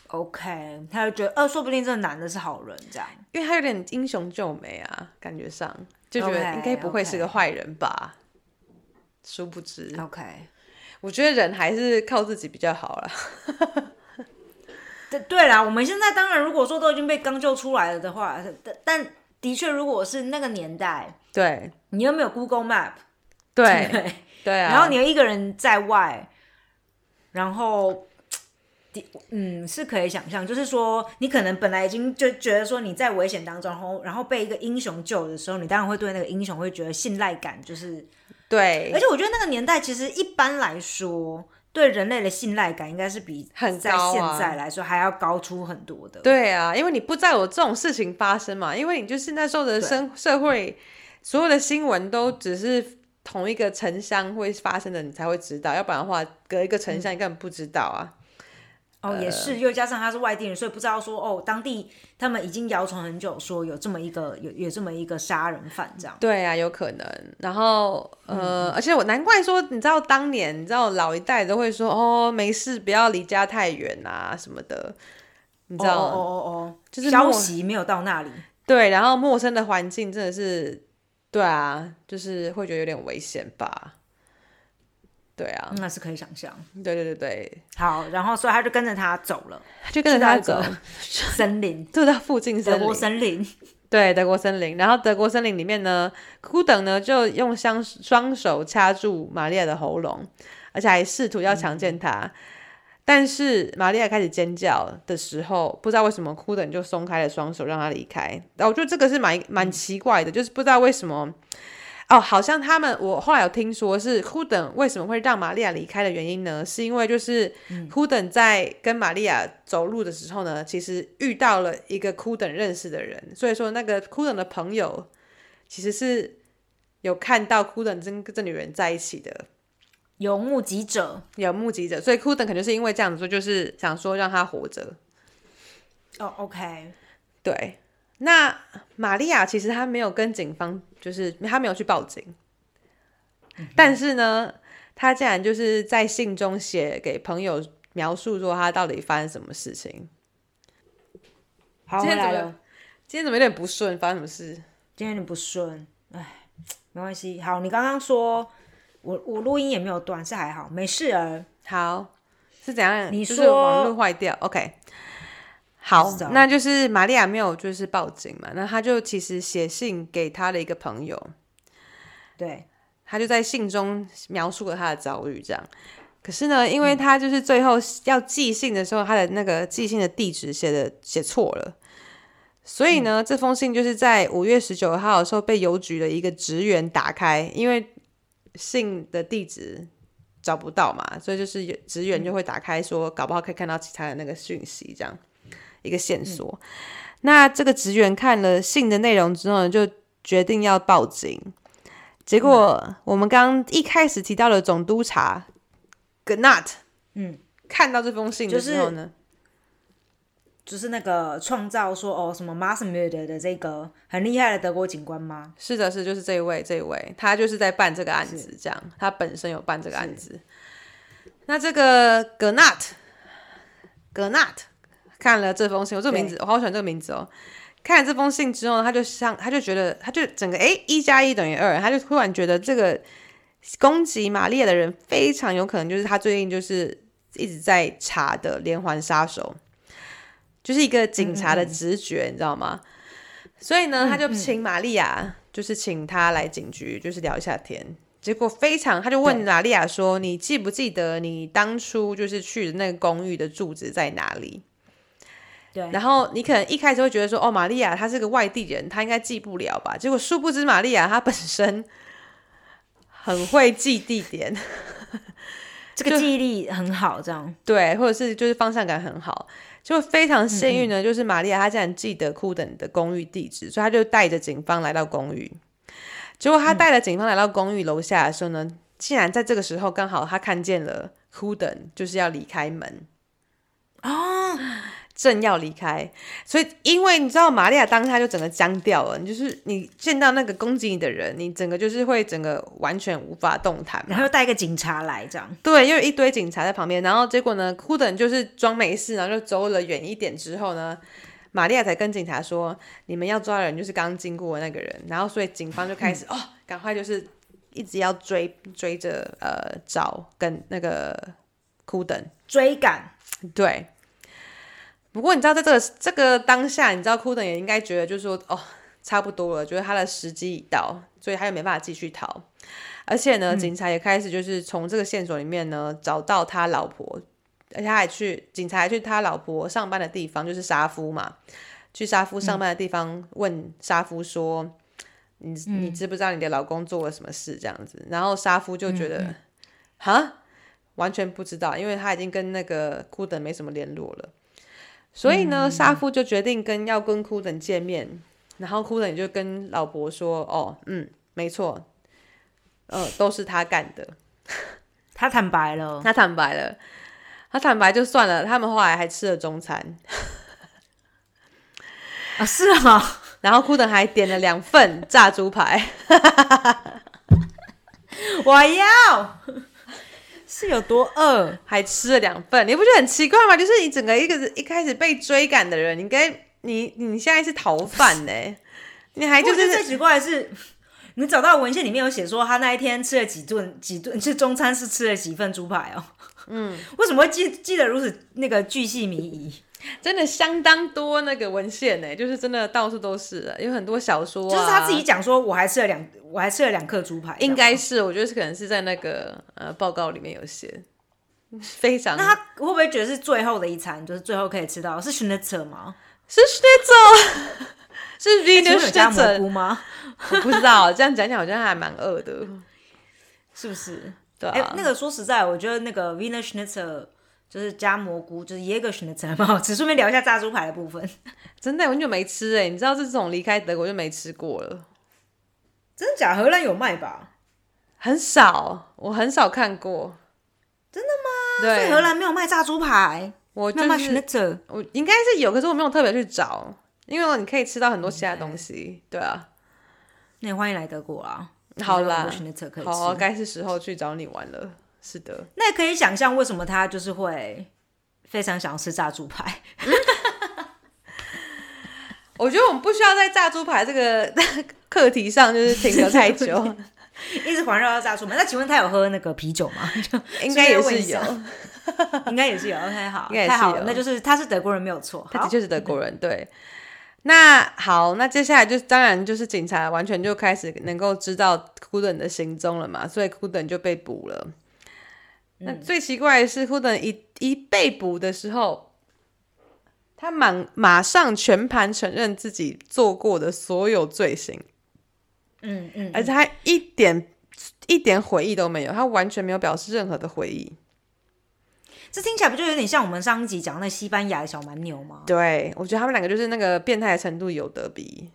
，OK，他就觉得，呃，说不定这个男的是好人，这样。因为他有点英雄救美啊，感觉上就觉得应该不会是个坏人吧殊不知，OK，我觉得人还是靠自己比较好啦。对对啦，我们现在当然如果说都已经被刚救出来了的话，但但的确，如果是那个年代，对。你又没有 Google Map，对对，对？啊，然后你又一个人在外，然后，嗯，是可以想象，就是说，你可能本来已经就觉得说你在危险当中，然后然后被一个英雄救的时候，你当然会对那个英雄会觉得信赖感，就是，对。而且我觉得那个年代其实一般来说，对人类的信赖感应该是比很在现在来说还要高出很多的。对啊，因为你不知道有这种事情发生嘛，因为你就是那时候的生社会，所有的新闻都只是同一个城乡会发生的，你才会知道，要不然的话，隔一个城乡你根本不知道啊。哦，也呃是，又加上他是外地人，所以不知道说哦，当地他们已经谣传很久，说有这么一个有有这么一个杀人犯这样。对啊，有可能。然后嗯呃，而且我难怪说，你知道当年你知道老一代都会说哦，没事，不要离家太远啊什么的，你知道？哦哦哦哦，就是消息没有到那里。对，然后陌生的环境真的是，对啊，就是会觉得有点危险吧。对啊，那是可以想象。对对对对，好，然后所以他就跟着他走了，就跟着他走 (laughs) 森林，就到附近森林。德国森林。对，德国森林。然后德国森林里面呢，库等呢就用双双手掐住玛利亚的喉咙，而且还试图要强奸她。但是玛利亚开始尖叫的时候，不知道为什么库等就松开了双手，让她离开。然后我觉得这个是蛮蛮奇怪的，就是不知道为什么。哦，好像他们，我后来有听说是库等为什么会让玛利亚离开的原因呢？是因为就是库等在跟玛利亚走路的时候呢，其实遇到了一个库等认识的人，所以说那个库等的朋友其实是有看到库等跟这女人在一起的，有目击者。有目击者，所以库等可能是因为这样子说，就是想说让他活着。哦，OK，对，那玛利亚其实她没有跟警方，就是她没有去报警，但是呢，她竟然就是在信中写给朋友描述说她到底发生什么事情。好，今天怎么。今天怎么有点不顺？发生什么事？今天有点不顺，哎，没关系。好，你刚刚说我我录音也没有断，是还好，没事儿。好，是怎样？你就是说网络坏掉，OK。好那就是玛利亚没有就是报警嘛，那他就其实写信给他的一个朋友，对，他就在信中描述了他的遭遇，这样。可是呢，因为他就是最后要寄信的时候，他的那个寄信的地址写的写错了，所以呢，这封信就是在五月十九号的时候被邮局的一个职员打开，因为信的地址找不到嘛，所以就是职员就会打开说，搞不好可以看到其他的那个讯息，这样一个线索。那这个职员看了信的内容之后呢，就决定要报警。结果我们刚刚一开始提到的总督察 Gnat，嗯，看到这封信的时候呢，就是那个创造说哦什么 Mass Murder 的这个很厉害的德国警官吗？是的是就是这一位这一位，他就是在办这个案子，这样他本身有办这个案子。那这个 Gnat Gnat 看了这封信，我这个名字我好喜欢这个名字哦。看了这封信之后，他就像，他就觉得，他就整个诶一加一等于二，他就突然觉得这个攻击玛丽亚的人非常有可能就是他最近就是一直在查的连环杀手，就是一个警察的直觉，你知道吗？所以呢，他就请玛利亚，就是请他来警局，就是聊一下天。结果非常，他就问玛利亚说：“你记不记得你当初就是去的那个公寓的住址在哪里？”对，然后你可能一开始会觉得说，哦，玛利亚她是个外地人，她应该记不了吧？结果殊不知，玛利亚她本身很会记地点，(laughs) 这个记忆力很好，这样对，或者是就是方向感很好，就非常幸运呢。就是玛利亚她竟然记得库等的公寓地址，所以她就带着警方来到公寓。结果她带着警方来到公寓楼下的时候呢，竟然在这个时候刚好她看见了库等就是要离开门。哦，正要离开，所以因为你知道，玛利亚当下就整个僵掉了。你就是你见到那个攻击你的人，你整个就是会整个完全无法动弹。然后又带一个警察来，这样对，因为一堆警察在旁边，然后结果呢，库等就是装没事，然后就走了远一点之后呢，玛利亚才跟警察说：“你们要抓的人就是刚经过的那个人。”然后所以警方就开始、哦，赶快就是一直要追追着呃找跟那个库等。追赶，对。不过你知道，在这个这个当下，你知道库登也应该觉得，就是说，哦，差不多了，觉得他的时机已到，所以他也没办法继续逃。而且呢，警察也开始就是从这个线索里面呢找到他老婆，而且他还去警察还去他老婆上班的地方，就是沙夫嘛，去沙夫上班的地方问沙夫说：“你你知不知道你的老公做了什么事？”这样子，然后沙夫就觉得，哈、完全不知道，因为他已经跟那个库登没什么联络了。所以呢，沙夫就决定跟要跟库登见面，然后库登也就跟老伯说：“哦，嗯，没错，呃，都是他干的。”他坦白了，(laughs) 他坦白了，他坦白就算了，他们后来还吃了中餐，啊，是啊，(laughs) 然后库登还点了两份炸猪排，(laughs) 我要是有多饿？还吃了两份，你不觉得很奇怪吗？就是你整个一个一开始被追赶的人，你该你你现在是逃犯呢、(laughs) 你还就我觉得最奇怪的是，你找到文献里面有写说他那一天吃了几顿几顿，是中餐是吃了几份猪排哦。嗯，(laughs) 为什么会记记得如此那个巨细靡遗？(laughs) 真的相当多那个文献呢、就是真的到处都是，有很多小说、啊，就是他自己讲说，我还吃了两，我还吃了两克猪排，应该是，我觉得是可能是在那个呃报告里面有写，(laughs) 非常那他会不会觉得是最后的一餐，就是最后可以吃到是 schnitzel 吗？是 schnitzel，(laughs) 是哎请 Wiener 问有加蘑 schnitzel，菇吗？我不知道，这样讲讲好像还蛮饿的，是不是？对啊，哎、那个说实在，我觉得那个 Wiener Schnitzel 就是加蘑菇，就是 Jäger Schnitzel 还蛮好吃。(laughs) 顺便聊一下炸猪排的部分，真的我很久没吃哎、你知道这种离开德国就没吃过了，真的假？荷兰有卖吧？很少，我很少看过，真的吗？对，所以荷兰没有卖炸猪排，我就是。我应该是有，可是我没有特别去找，因为你可以吃到很多其他东西，对啊，那也欢迎来德国啊！好啦。好，该是时候去找你玩了，是的。那也可以想象为什么他就是会非常想要吃炸猪排。(laughs) 我觉得我们不需要在炸猪排这个 (laughs) 课题上就是停留太久，(laughs) 一直环绕到炸猪排。那请问他有喝那个啤酒吗？就应该也是有，应该也是有。OK，好，应该也是太好了，有那就是他是德国人没有错。他的确是德国人，对。那好，那接下来就当然就是警察完全就开始能够知道库顿的行踪了嘛，所以库顿就被捕了。那最奇怪的是，库登一一被捕的时候，他马马上全盘承认自己做过的所有罪行，嗯嗯，而且他一点一点悔意都没有，他完全没有表示任何的悔意。这听起来不就有点像我们上一集讲那西班牙的小蛮牛吗？对我觉得他们两个就是那个变态的程度有得比。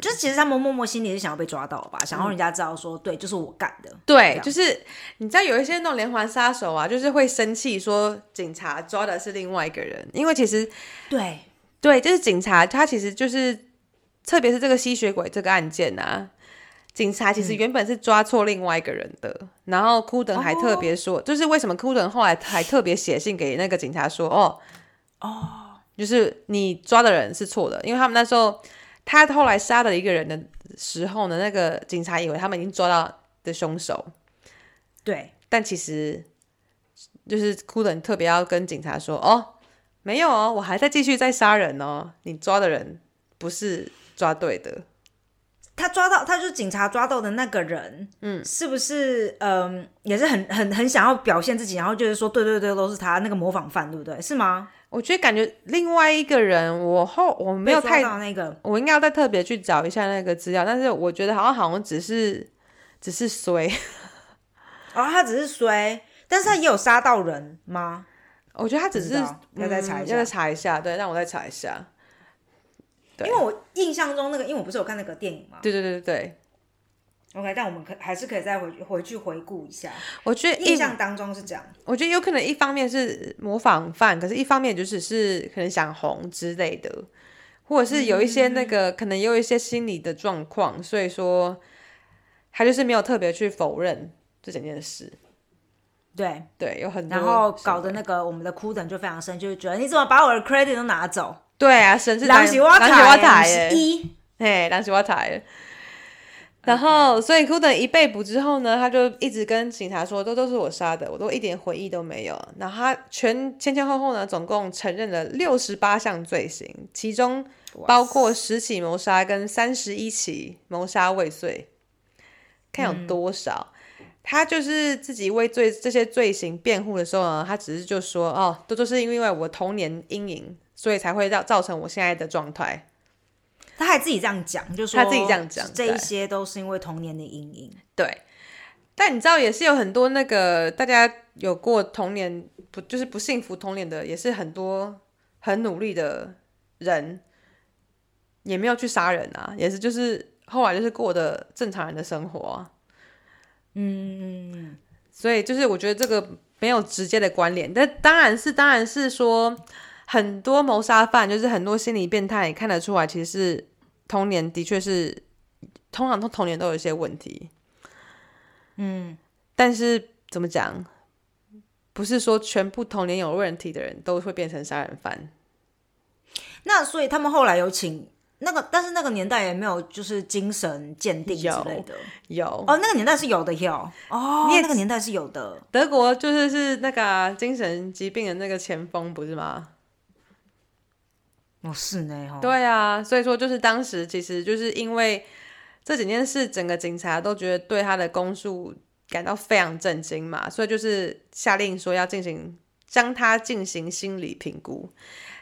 就是其实他们默默心里是想要被抓到吧，想要人家知道说，对，就是我干的。对，就是你知道有一些那种连环杀手啊，就是会生气说警察抓的是另外一个人，因为其实对，对，就是警察他其实就是，特别是这个吸血鬼这个案件啊，警察其实原本是抓错另外一个人的，然后库登还特别说，就是为什么库登后来还特别写信给那个警察说，哦哦，就是你抓的人是错的，因为他们那时候他后来杀了一个人的时候呢，那个警察以为他们已经抓到的凶手，对，但其实就是库登特别要跟警察说：“哦，没有哦，我还在继续在杀人哦，你抓的人不是抓对的。他抓到，他就是警察抓到的那个人，嗯，是不是嗯，也是很很很想要表现自己，然后就是说，对对对，都是他那个模仿犯，对不对？是吗？”我觉得感觉另外一个人，我后我没有太，到那个，我应该要再特别去找一下那个资料，但是我觉得好像好像只是只是衰，哦，他只是衰，但是他也有杀到人吗？我觉得他只是要再查一下嗯要再查一下，对，让我再查一下。对。因为我印象中那个，因为我不是有看那个电影嘛对对对对对，，OK，但我们可还是可以再回回去回顾一下，我觉得印象当中是这样。我觉得有可能一方面是模仿犯，可是一方面就只是可能想红之类的，或者是有一些那个、可能也有一些心理的状况，所以说他就是没有特别去否认这整件事。对，对，有很多，然后搞得那个我们的哭等就非常深，就是觉得你怎么把我的 credit 都拿走？对啊，神是狼洗我狼洗我台，台耶，一，嘿，狼洗我台。然后，所以库登一被捕之后呢，他就一直跟警察说，都都是我杀的，我都一点回忆都没有。然后他全前前后后呢，总共承认了六十八项罪行，其中包括十起谋杀跟三十一起谋杀未遂。看有多少？他就是自己为罪这些罪行辩护的时候呢，他只是就说，哦，都都是因为我童年阴影，所以才会造造成我现在的状态。他还自己这样讲，就说他自己这样讲这一些都是因为童年的阴影。对，但你知道也是有很多那个大家有过童年不就是不幸福童年的，也是很多很努力的人，也没有去杀人啊，也是就是后来就是过的正常人的生活啊。嗯，所以就是我觉得这个没有直接的关联，但当然是当然是说很多谋杀犯就是很多心理变态看得出来，其实是童年的确是通常都童年都有一些问题，嗯，但是怎么讲，不是说全部童年有问题的人都会变成杀人犯。那所以他们后来有请那个，但是那个年代也没有就是精神鉴定之有类的。有哦，那个年代是有的有哦，你也那个年代是有的。德国就是是那个啊、精神疾病的那个前锋，不是吗？哦，是呢，哦，对啊，所以说就是当时其实就是因为这几件事，整个警察都觉得对他的供述感到非常震惊嘛，所以就是下令说要进行将他进行心理评估，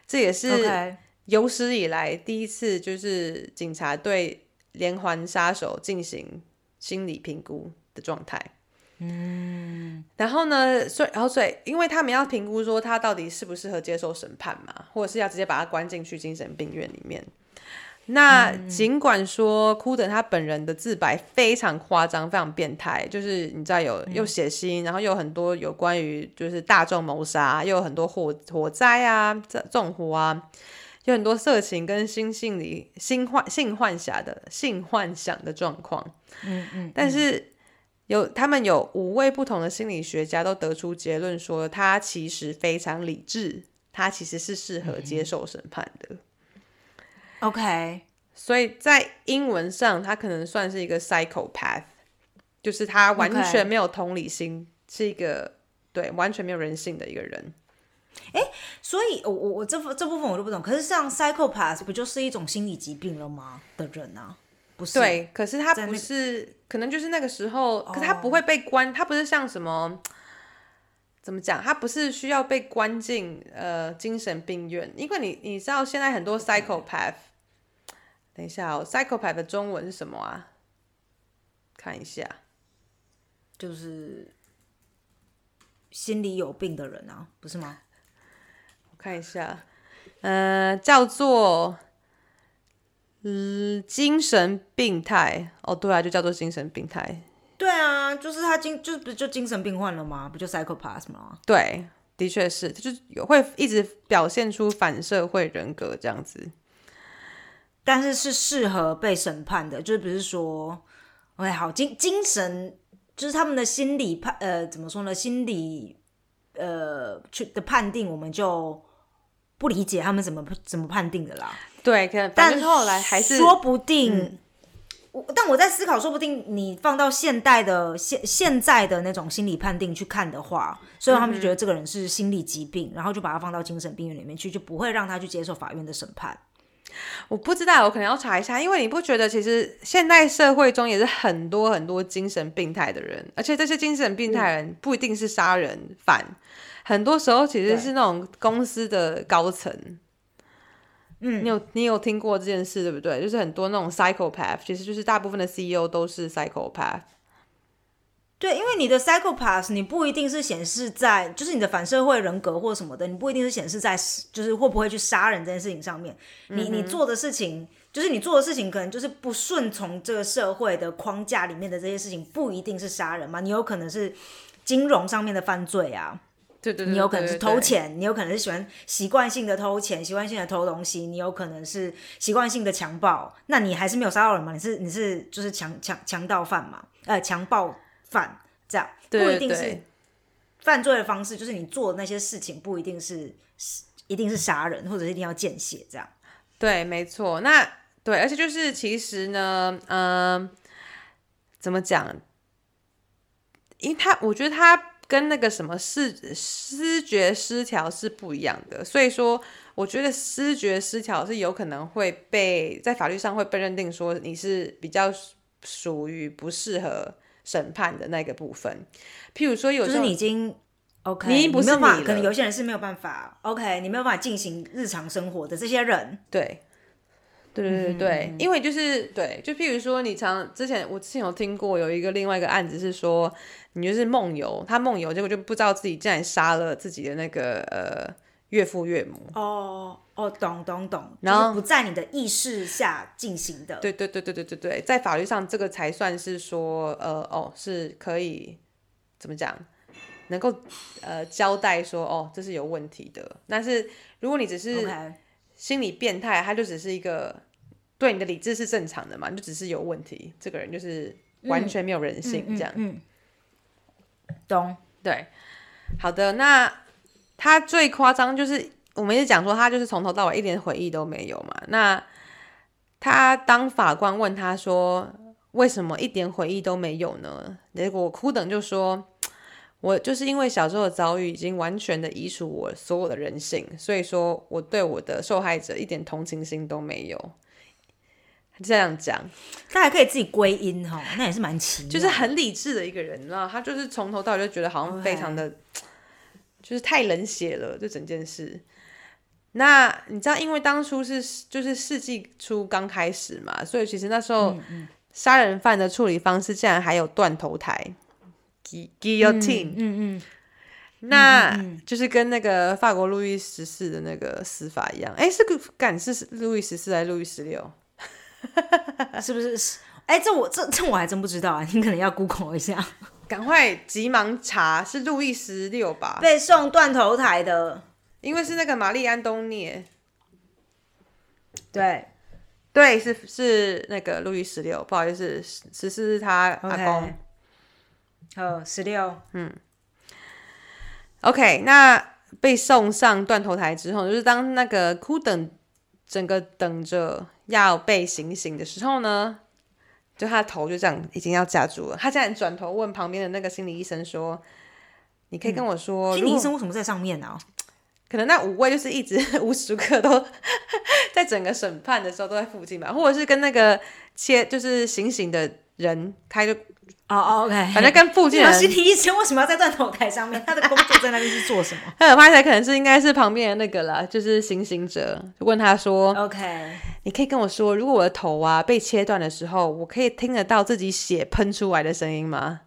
这也是有史以来第一次就是警察对连环杀手进行心理评估的状态。嗯，然后呢，所以然后所以，因为他们要评估说他到底适不适合接受审判嘛，或者是要直接把他关进去精神病院里面。那尽管说库德他本人的自白非常夸张、非常变态，就是你知道有又血腥，然后又有很多有关于就是大众谋杀，又有很多火火灾啊、这纵火啊，有很多色情跟性性理性幻性幻想的性幻想的状况。嗯嗯，但是有他们有五位不同的心理学家都得出结论说，他其实非常理智，他其实是适合接受审判的。OK，所以在英文上，他可能算是一个 psychopath，就是他完全没有同理心是一个对完全没有人性的一个人。所以我我我这部这部分我就不懂。可是像 psychopath 不就是一种心理疾病了吗？的人啊，不是？，对，可是他不是，可能就是那个时候，可是他不会被关，他不是像什么，怎么讲？他不是需要被关进呃精神病院，因为你你知道现在很多 psychopath，等一下哦，psychopath 的中文是什么啊？看一下，就是心里有病的人啊，不是吗？我看一下，呃，叫做。嗯，精神病态哦，对啊，就叫做精神病态。对啊，就是他精就不就精神病患了吗？不就 psychopath 吗？对，的确是，就是有会一直表现出反社会人格这样子。但是是适合被审判的，就是不是说，OK，好精精神，就是他们的心理判，呃，怎么说呢？心理呃去的判定，我们就不理解他们怎么怎么判定的啦。对，可能但后来还是嗯说不定，我但我在思考，说不定你放到现代的现现在的那种心理判定去看的话，所以他们就觉得这个人是心理疾病，然后就把他放到精神病院里面去，就不会让他去接受法院的审判。我不知道，我可能要查一下，因为你不觉得其实现代社会中也是很多很多精神病态的人，而且这些精神病态人不一定是杀人犯，很多时候其实是那种公司的高层。嗯你有你有听过这件事对不对？就是很多那种 psychopath，其实就是大部分的 CEO 都是 psychopath。对，因为你的 psychopath，你不一定是显示在，就是你的反社会人格或什么的，你不一定是显示在，就是会不会去杀人这件事情上面。你你做的事情，就是你做的事情，可能就是不顺从这个社会的框架里面的这些事情，不一定是杀人嘛，你有可能是金融上面的犯罪啊，对对对，你有可能是偷钱，你有可能是喜欢习惯性的偷钱，习惯性的偷东西，你有可能是习惯性的强暴，那你还是没有杀到人嘛？你是你是就是强强强盗犯嘛？呃，强暴犯这样，不一定是犯罪的方式，就是你做的那些事情不一定是是一定是杀人，或者是一定要见血这样。对，没错。那对，而且就是其实呢，嗯、怎么讲？因为他，我觉得他跟那个什么视视觉失调是不一样的，所以说，我觉得视觉失调是有可能会被在法律上会被认定说你是比较属于不适合审判的那个部分。譬如说，有就是时候你已经 OK，你已经不是你可能有些人是没有办法 OK，你没有办法进行日常生活的这些人，对对对对对，因为就是对，就譬如说，你常之前我之前有听过有一个另外一个案子是说，你就是梦游，他梦游，结果就不知道自己竟然杀了自己的那个呃岳父岳母。哦哦，懂懂懂，然后就是不在你的意识下进行的。对对对对对对对，在法律上这个才算是说，呃哦，是可以怎么讲，能够呃交代说，哦，这是有问题的。但是如果你只是心理变态，他就只是一个对你的理智是正常的嘛，你就只是有问题，这个人就是完全没有人性这样。嗯，懂。对，好的，那他最夸张就是我们一直讲说他就是从头到尾一点回忆都没有嘛。那他当法官问他说为什么一点回忆都没有呢？结果哭等就说。我就是因为小时候的遭遇已经完全的移除我所有的人性，所以说我对我的受害者一点同情心都没有。这样讲，他还可以自己归因哈，那也是蛮奇。就是很理智的一个人，你知道，他就是从头到尾就觉得好像非常的 (tsk) 就是太冷血了，这整件事。那你知道，因为当初是就是世纪初刚开始嘛，所以其实那时候杀人犯的处理方式竟然还有断头台 （guillotine），嗯嗯，那就是跟那个法国路易十四的那个死法一样。哎，是个敢是路易十四还是路易十六？(laughs) 是不是？哎，这我这这我还真不知道啊，你可能要 Google 一下。赶快急忙查，是路易十六吧？被送断头台的，因为是那个玛丽安东涅，对对，是是那个路易十六，不好意思，十十四是他阿公。哦，十六，嗯 OK，那被送上断头台之后，就是当那个库等整个等着要被行刑的时候呢，就他的头就这样已经要架住了。他竟然转头问旁边的那个心理医生说：“你可以跟我说，心理医生为什么在上面呢？可能那五位就是一直无时无刻都 (laughs) 在整个审判的时候都在附近吧，或者是跟那个切就是行刑的人，他就哦哦，OK，反正跟附近的然后心人。理医生为什么要在断头台上面？他的工作在那边是做什么 (laughs) 他的拍起来可能是应该是旁边的那个啦，就是行刑者，就问他说？OK，：“ 你可以跟我说，如果我的头啊被切断的时候，我可以听得到自己血喷出来的声音吗？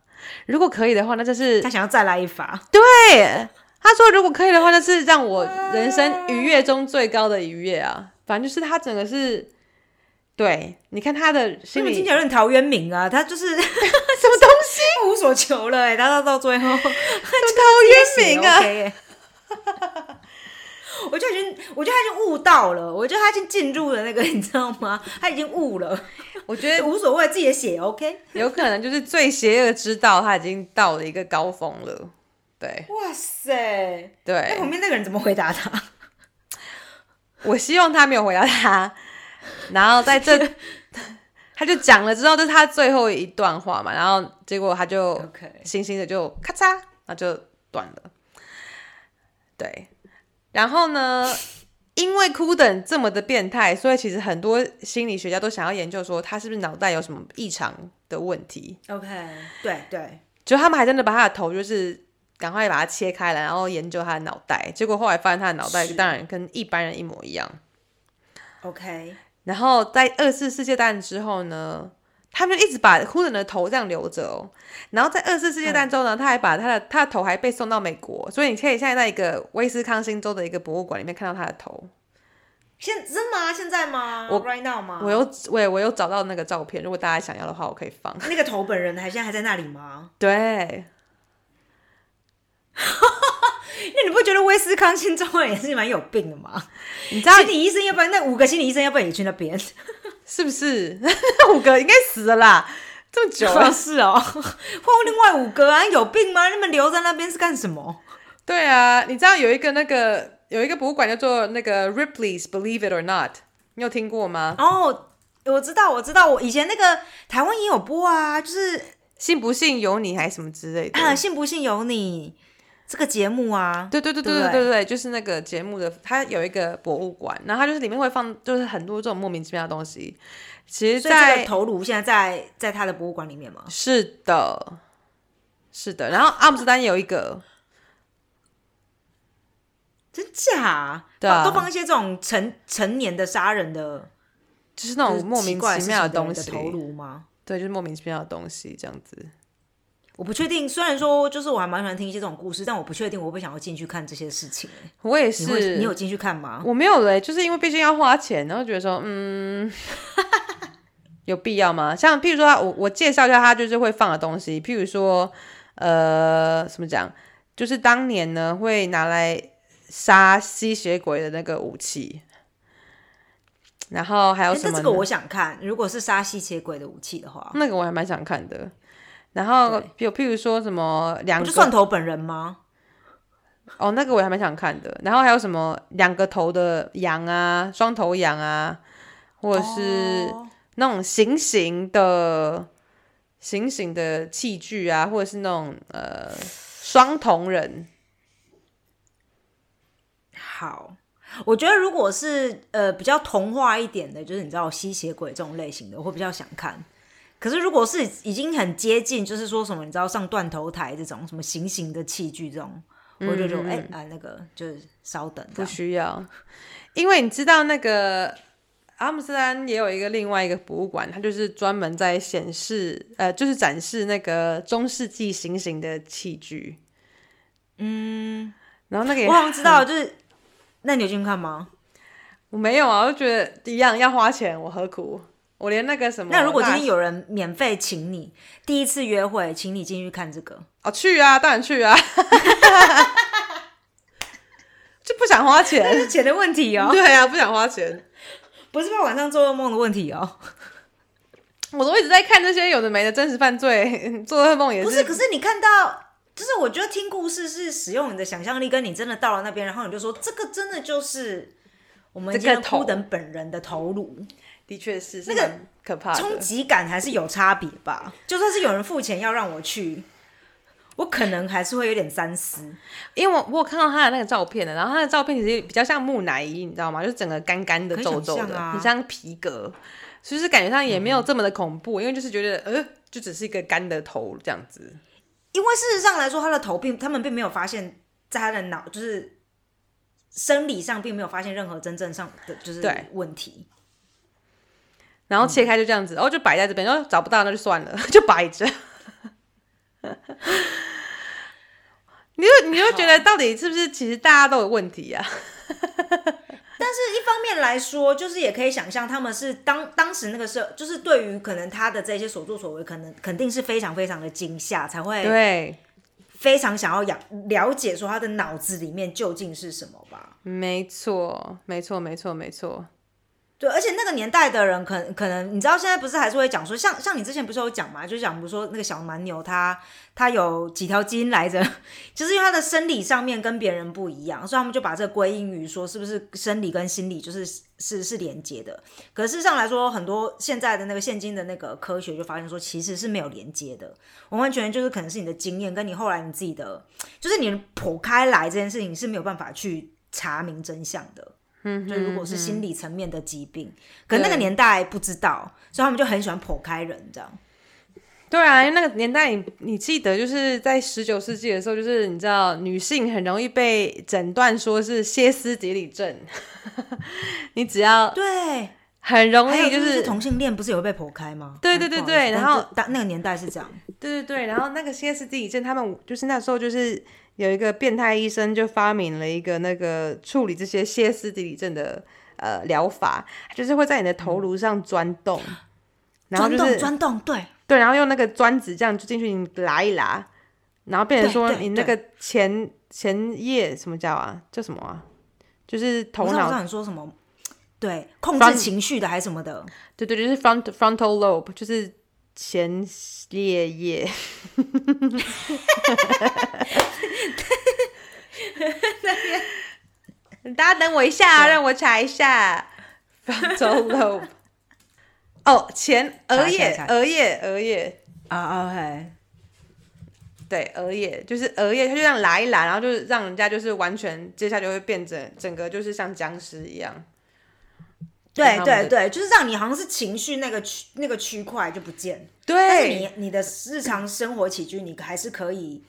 如果可以的话，那就是他想要再来一发。对。他说，如果可以的话，那是让我人生愉悦中最高的愉悦啊！反正就是他整个是，对，你看他的因为听起来有点陶渊明啊，他就是所求了哎、他到到最后陶渊明啊，OK 欸 (laughs) 我就已经，我觉得他已经悟到了，我觉得他已经进入了那个，(laughs) 你知道吗？他已经悟了，我觉得无所谓自己的血 OK。有可能就是最邪恶之道，他已经到了一个高峰了。对哇塞，那对，旁边那个人怎么回答他？(laughs) 我希望他没有回答他，然后在这他就讲了之后，这是他最后一段话嘛，然后结果他就星星的就咔嚓，那就断了。对，然后呢，因为哭等这么的变态，所以其实很多心理学家都想要研究说他是不是脑袋有什么异常的问题，OK，对对，就他们还真的把他的头就是赶快把它切开来，然后研究他的脑袋，结果后来发现他的脑袋是。当然跟一般人一模一样。OK，然后在二次世界大战之后呢，他们就一直把库人的头这样留着哦。然后在二次世界大战之后呢，他还把他的他的头还被送到美国，所以你可以现在在一个威斯康星州的一个博物馆里面看到他的头。现真吗？现在吗？我 right now 吗？我有我有我有找到那个照片，如果大家想要的话，我可以放。那个头本人还现在还在那里吗？(laughs) 对，(laughs) 那你不觉得威斯康星州人也是蛮有病的吗？你知道心理医生要不然那五个心理医生要不然也去那边？(laughs) 是不是？(laughs) 五个应该死了啦，这么久了。是哦，或另外五个啊，有病吗？你们留在那边是干什么？对啊，你知道有一个那个有一个博物馆叫做那个 Ripley's Believe It or Not，你有听过吗？哦，我知道，我知道，我以前那个台湾也有播啊，就是信不信由你，还是什么之类的。啊，信不信由你这个节目啊，对对对对对不对对对，就是那个节目的，它有一个博物馆，然后它就是里面会放，就是很多这种莫名其妙的东西。其实在，个头颅现在在在他的博物馆里面吗？是的，是的。然后阿姆斯丹有一个，真假？对啊都放一些这种成成年的杀人的就是那就是种莫名其妙的东西，头颅吗？对，就是莫名其妙的东西这样子。我不确定，虽然说就是我还蛮喜欢听一些这种故事，但我不确定我会不会想要进去看这些事情、欸我也，是，你有进去看吗？我没有嘞，就是因为毕竟要花钱，然后觉得说，嗯，有必要吗？像譬如说他，我我介绍一下他就是会放的东西，譬如说，呃，怎么讲？就是当年呢会拿来杀吸血鬼的那个武器，然后还有什么这个我想看，如果是杀吸血鬼的武器的话，那个我还蛮想看的。然后对有譬如说什么两个蒜头本人吗？哦，那个我还蛮想看的。然后还有什么两个头的羊啊，双头羊啊，或者是哦那种行刑的行刑的器具啊，或者是那种呃双瞳人。好，我觉得如果是呃比较童话一点的，就是你知道吸血鬼这种类型的，我会比较想看。可是如果是已经很接近，就是说什么你知道上断头台这种什么行刑的器具这种，我就说哎啊、那个就是稍等不，需要，因为你知道那个阿姆斯特丹也有一个另外一个博物馆，它就是专门在显示呃，就是展示那个中世纪行刑的器具。嗯，然后那个我好像知道，就是那你有进去看吗？我没有啊，我就觉得一样要花钱，我何苦？我连那个什么，那如果今天有人免费请你第一次约会，请你进去看这个，哦去啊，当然去啊，(laughs) 就不想花钱。是钱的问题哦，对啊，不想花钱。不是怕晚上做噩梦的问题哦。我都一直在看这些有的没的真实犯罪，(laughs) 做噩梦也是不是，可是你看到，就是我觉得听故事是使用你的想象力，跟你真的到了那边，然后你就说这个真的就是我们今天这个头等本人的头颅，的确是那个可怕的。冲击感还是有差别吧。就算是有人付钱要让我去，我可能还是会有点三思。因为我我有看到他的那个照片的，然后他的照片其实比较像木乃伊，你知道吗？就是整个干干的、皱皱的，啊很像皮革，其实感觉上也没有这么的恐怖，因为就是觉得呃，就只是一个干的头这样子。因为事实上来说，他的头并他们并没有发现，在他的脑就是生理上并没有发现任何真正上的就是对问题。然后切开就这样子，然后就摆在这边，然后找不到那就算了，(laughs) 就摆着。(laughs) 你就你就觉得到底是不是其实大家都有问题啊？(laughs) 但是一方面来说，就是也可以想象他们是当当时那个时候，就是对于可能他的这些所作所为，可能肯定是非常非常的惊吓，才会对，非常想要了了解说他的脑子里面究竟是什么吧。没错，没错，没错，没错。对，而且那个年代的人可能可能，你知道现在不是还是会讲说，像像你之前不是有讲嘛，就是讲比如说那个小蛮牛它它有几条基因来着，(laughs) 就是因为它的生理上面跟别人不一样，所以他们就把这个归因于说是不是生理跟心理就是是是连接的。可事实上来说，很多现在的那个现今的那个科学就发现说，其实是没有连接的，完完全全就是可能是你的经验跟你后来你自己的，就是你剖开来这件事情是没有办法去查明真相的。嗯，就如果是心理层面的疾病，可能那个年代不知道，所以他们就很喜欢剖开人这样。对啊，因为那个年代你，你记得就是在十九世纪的时候，就是你知道女性很容易被诊断说是歇斯底里症，(laughs) 你只要对，很容易就是是同性恋不是有被剖开吗？对对对对然后当那个年代是这样，对对对，然后那个歇斯底里症，他们就是那时候就是有一个变态医生就发明了一个那个处理这些歇斯底里症的呃疗法，就是会在你的头颅上钻洞，(gasps) 然后钻洞就是钻洞，对对，然后用那个钻子这样就进去，你拉一拉，然后变成说你那个前前叶什么叫啊？叫什么啊？就是头脑我知道我知道你说什么，对，控制情绪的还是什么的，对对，就是 front frontal lobe，就是前列叶。(laughs) 大家等我一下啊，让我查一下 frontal lobe。哦，前额叶，额叶，额叶，啊，OK，对，额叶就是额叶，它就这样拉一拉，然后就是让人家就是完全，接下来就会变成整个就是像僵尸一样。对对对，就是让你好像是情绪那个区那个区块就不见，但是对，你你的日常生活起居你还是可以，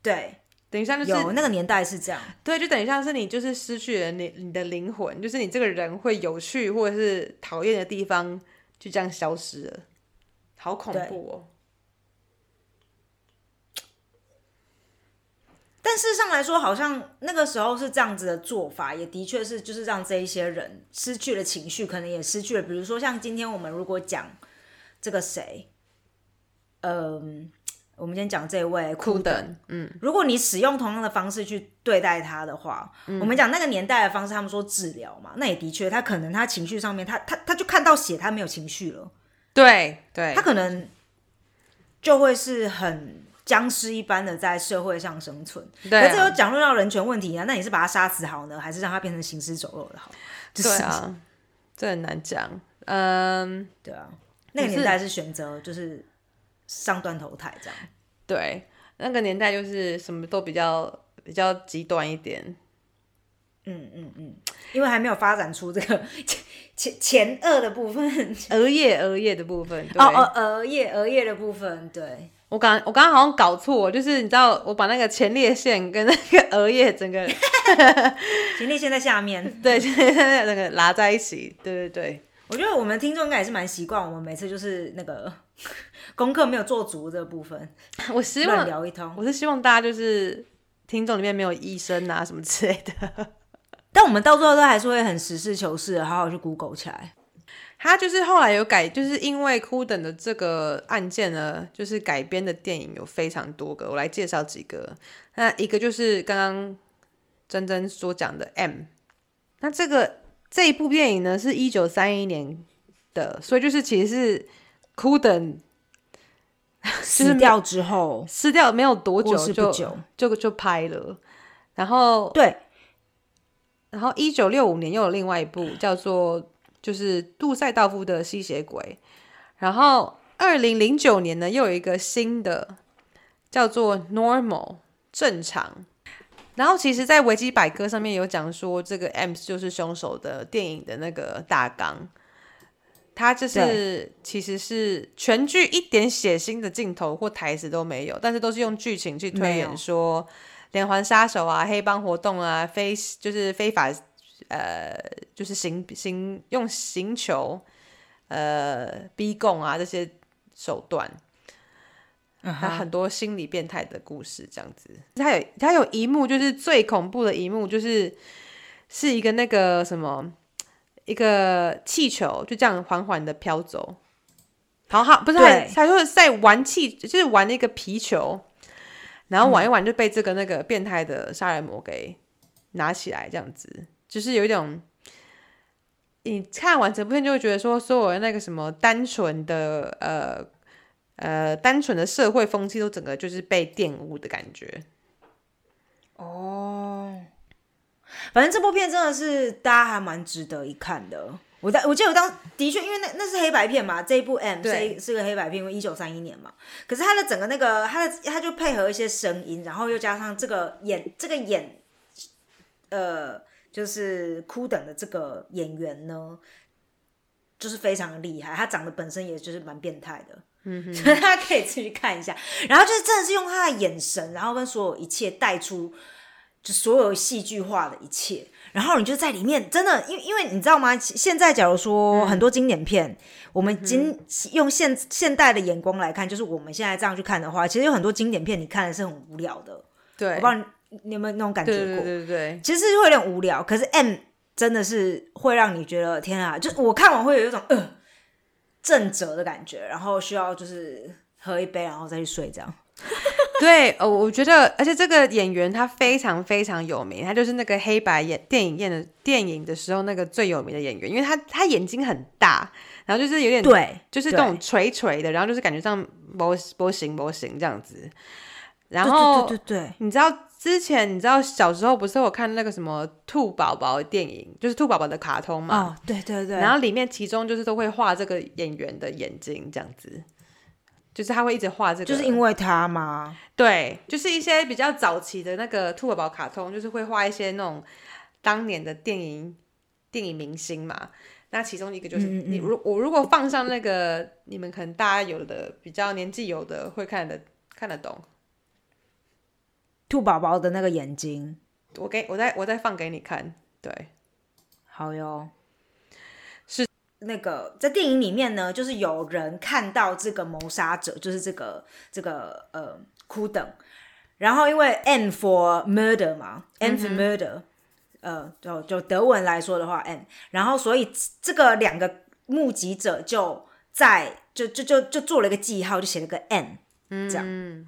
对，等于像就是有那个年代是这样，对，就等于像是你就是失去了你你的灵魂，就是你这个人会有趣或者是讨厌的地方就这样消失了，好恐怖哦。但事实上来说，好像那个时候是这样子的做法，也的确是就是让这一些人失去了情绪，可能也失去了，比如说像今天我们如果讲这个谁，嗯、我们先讲这位嗯，如果你使用同样的方式去对待他的话，我们讲那个年代的方式，他们说治疗嘛，那也的确，他可能他情绪上面，他他他就看到血，他没有情绪了，对对。他，可能就会是很僵尸一般的在社会上生存。对可是这有啊，讲论到人权问题啊，那你是把他杀死好呢，还是让他变成行尸走肉的好？就是对，啊，这很难讲。嗯，对啊，那个年代是选择就是上断头台这样。对，那个年代就是什么都比较比较极端一点。嗯嗯嗯，因为还没有发展出这个 (laughs) 前前前二的部分。(laughs) 额叶额叶的部分，对，哦哦，额叶额叶的部分，对，我刚我刚刚好像搞错，就是你知道我把那个前列腺跟那个额叶整个 (laughs) 前列腺在下面。对前列腺那个拉在一起，对对对。我觉得我们听众应该也是蛮习惯，我们每次就是那个 (laughs) 功课没有做足这部分，(laughs) 我希乱望聊一通。我是希望大家就是听众里面没有医生啊什么之类的。但我们到最后都还是会很实事求是的，好好去 Google 起来。他就是后来有改，就是因为库等的这个案件呢，就是改编的电影有非常多个，我来介绍几个。那一个就是刚刚珍珍所讲的 M，那这个这一部电影呢是一九三一年的，所以就是其实是库等 (laughs) 死掉之后，(laughs) 撕掉没有多久就就就拍了，然后对，然后一九六五年又有另外一部叫做就是杜塞道夫的吸血鬼，然后二零零九年呢又有一个新的叫做 Normal 正常。然后其实，在维基百科上面有讲说，这个 M 就是凶手的电影的那个大纲，它就是其实是全剧一点血腥的镜头或台词都没有，但是都是用剧情去推演说连环杀手啊、黑帮活动啊、非就是非法呃就是行行用刑求呃逼供啊这些手段，嗯还有很多心理变态的故事这样子。他有他有一幕就是最恐怖的一幕，就是是一个那个什么一个气球就这样缓缓的飘走。好好，不是他他就是在玩气，就是玩那个皮球，然后玩一玩就被这个那个变态的杀人魔给拿起来，这样子，就是有一种，你看完整部片就会觉得说，所有的那个什么单纯的呃呃单纯的社会风气都整个就是被玷污的感觉。哦，反正这部片真的是大家还蛮值得一看的。我在我记得我当的确，因为那那是黑白片嘛，这一部 M 对是是个黑白片，因为一九三一年嘛。可是它的整个那个它的它就配合一些声音，然后又加上这个演这个演，呃，就是哭等的这个演员呢，就是非常的厉害。他长得本身也就是蛮变态的，嗯，(laughs) 所以大家可以自己去看一下。然后就是真的是用他的眼神，然后跟所有一切带出就所有戏剧化的一切，然后你就在里面真的，因为因为你知道吗？现在假如说很多经典片，我们今用现现代的眼光来看，就是我们现在这样去看的话，其实有很多经典片你看的是很无聊的。对，我不知道你你有没有那种感觉过？对对对其实是会有点无聊，可是 M 真的是会让你觉得天啊，就我看完会有一种呃震折的感觉，然后需要就是喝一杯，然后再去睡这样。(laughs) 对，呃，我觉得，而且这个演员他非常非常有名，他就是那个黑白演电影演的电影的时候那个最有名的演员，因为他他眼睛很大，然后就是有点对，就是对那种垂垂的，然后就是感觉像波波形波形这样子。然对后对对对对，你知道之前你知道小时候不是我看那个什么兔宝宝电影，就是兔宝宝的卡通嘛？哦，对对对，然后里面其中就是都会画这个演员的眼睛这样子，就是他会一直画这个，就是因为他吗？对，就是一些比较早期的那个兔宝宝卡通，就是会画一些那种当年的电影电影明星嘛。那其中一个就是嗯嗯嗯你如我如果放上那个你们可能大家有的比较年纪有的会看的看得懂，兔宝宝的那个眼睛。我给我再我再放给你看，对，好哟，是。那个在电影里面呢，就是有人看到这个谋杀者，就是这个这个呃库等，然后因为 N for murder 嘛，N for murder，、呃，就就德文来说的话 N，然后所以这个两个目击者就在就就就就做了一个记号，就写了个 N。这样，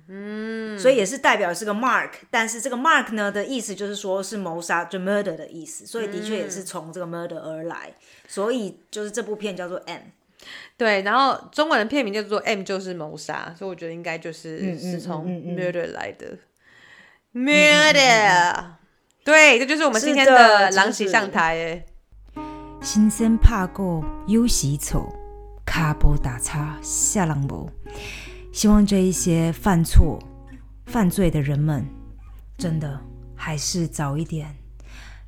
嗯，所以也是代表是个 mark，但是这个 mark 呢的意思就是说是谋杀，就 murder 的意思，所以的确也是从这个 murder 而来，所以就是这部片叫做 M，对，然后中文的片名叫做 M 就是谋杀，所以我觉得应该就是、嗯嗯是从嗯嗯 murder 来的、murder，对，这就是我们今天的狼就是。喜上台诶。新生拍过有时错，卡波打叉下浪无。希望这一些犯错、犯罪的人们，真的还是早一点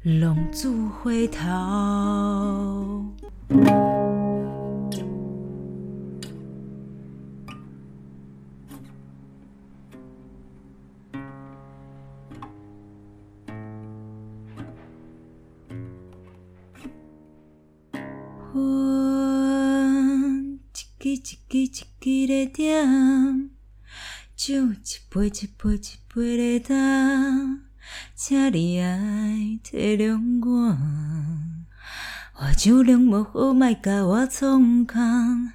龙族回头。支一支一支在点，酒一杯一杯一杯在干，请你爱体谅我。我酒量无好，莫甲我创空。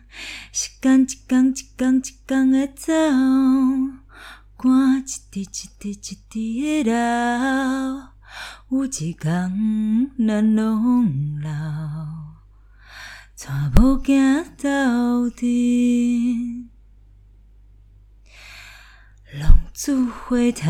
时间一天一天一天的走，汗一滴一滴一滴的流，有一天咱拢老。全部行到底，浪子回头。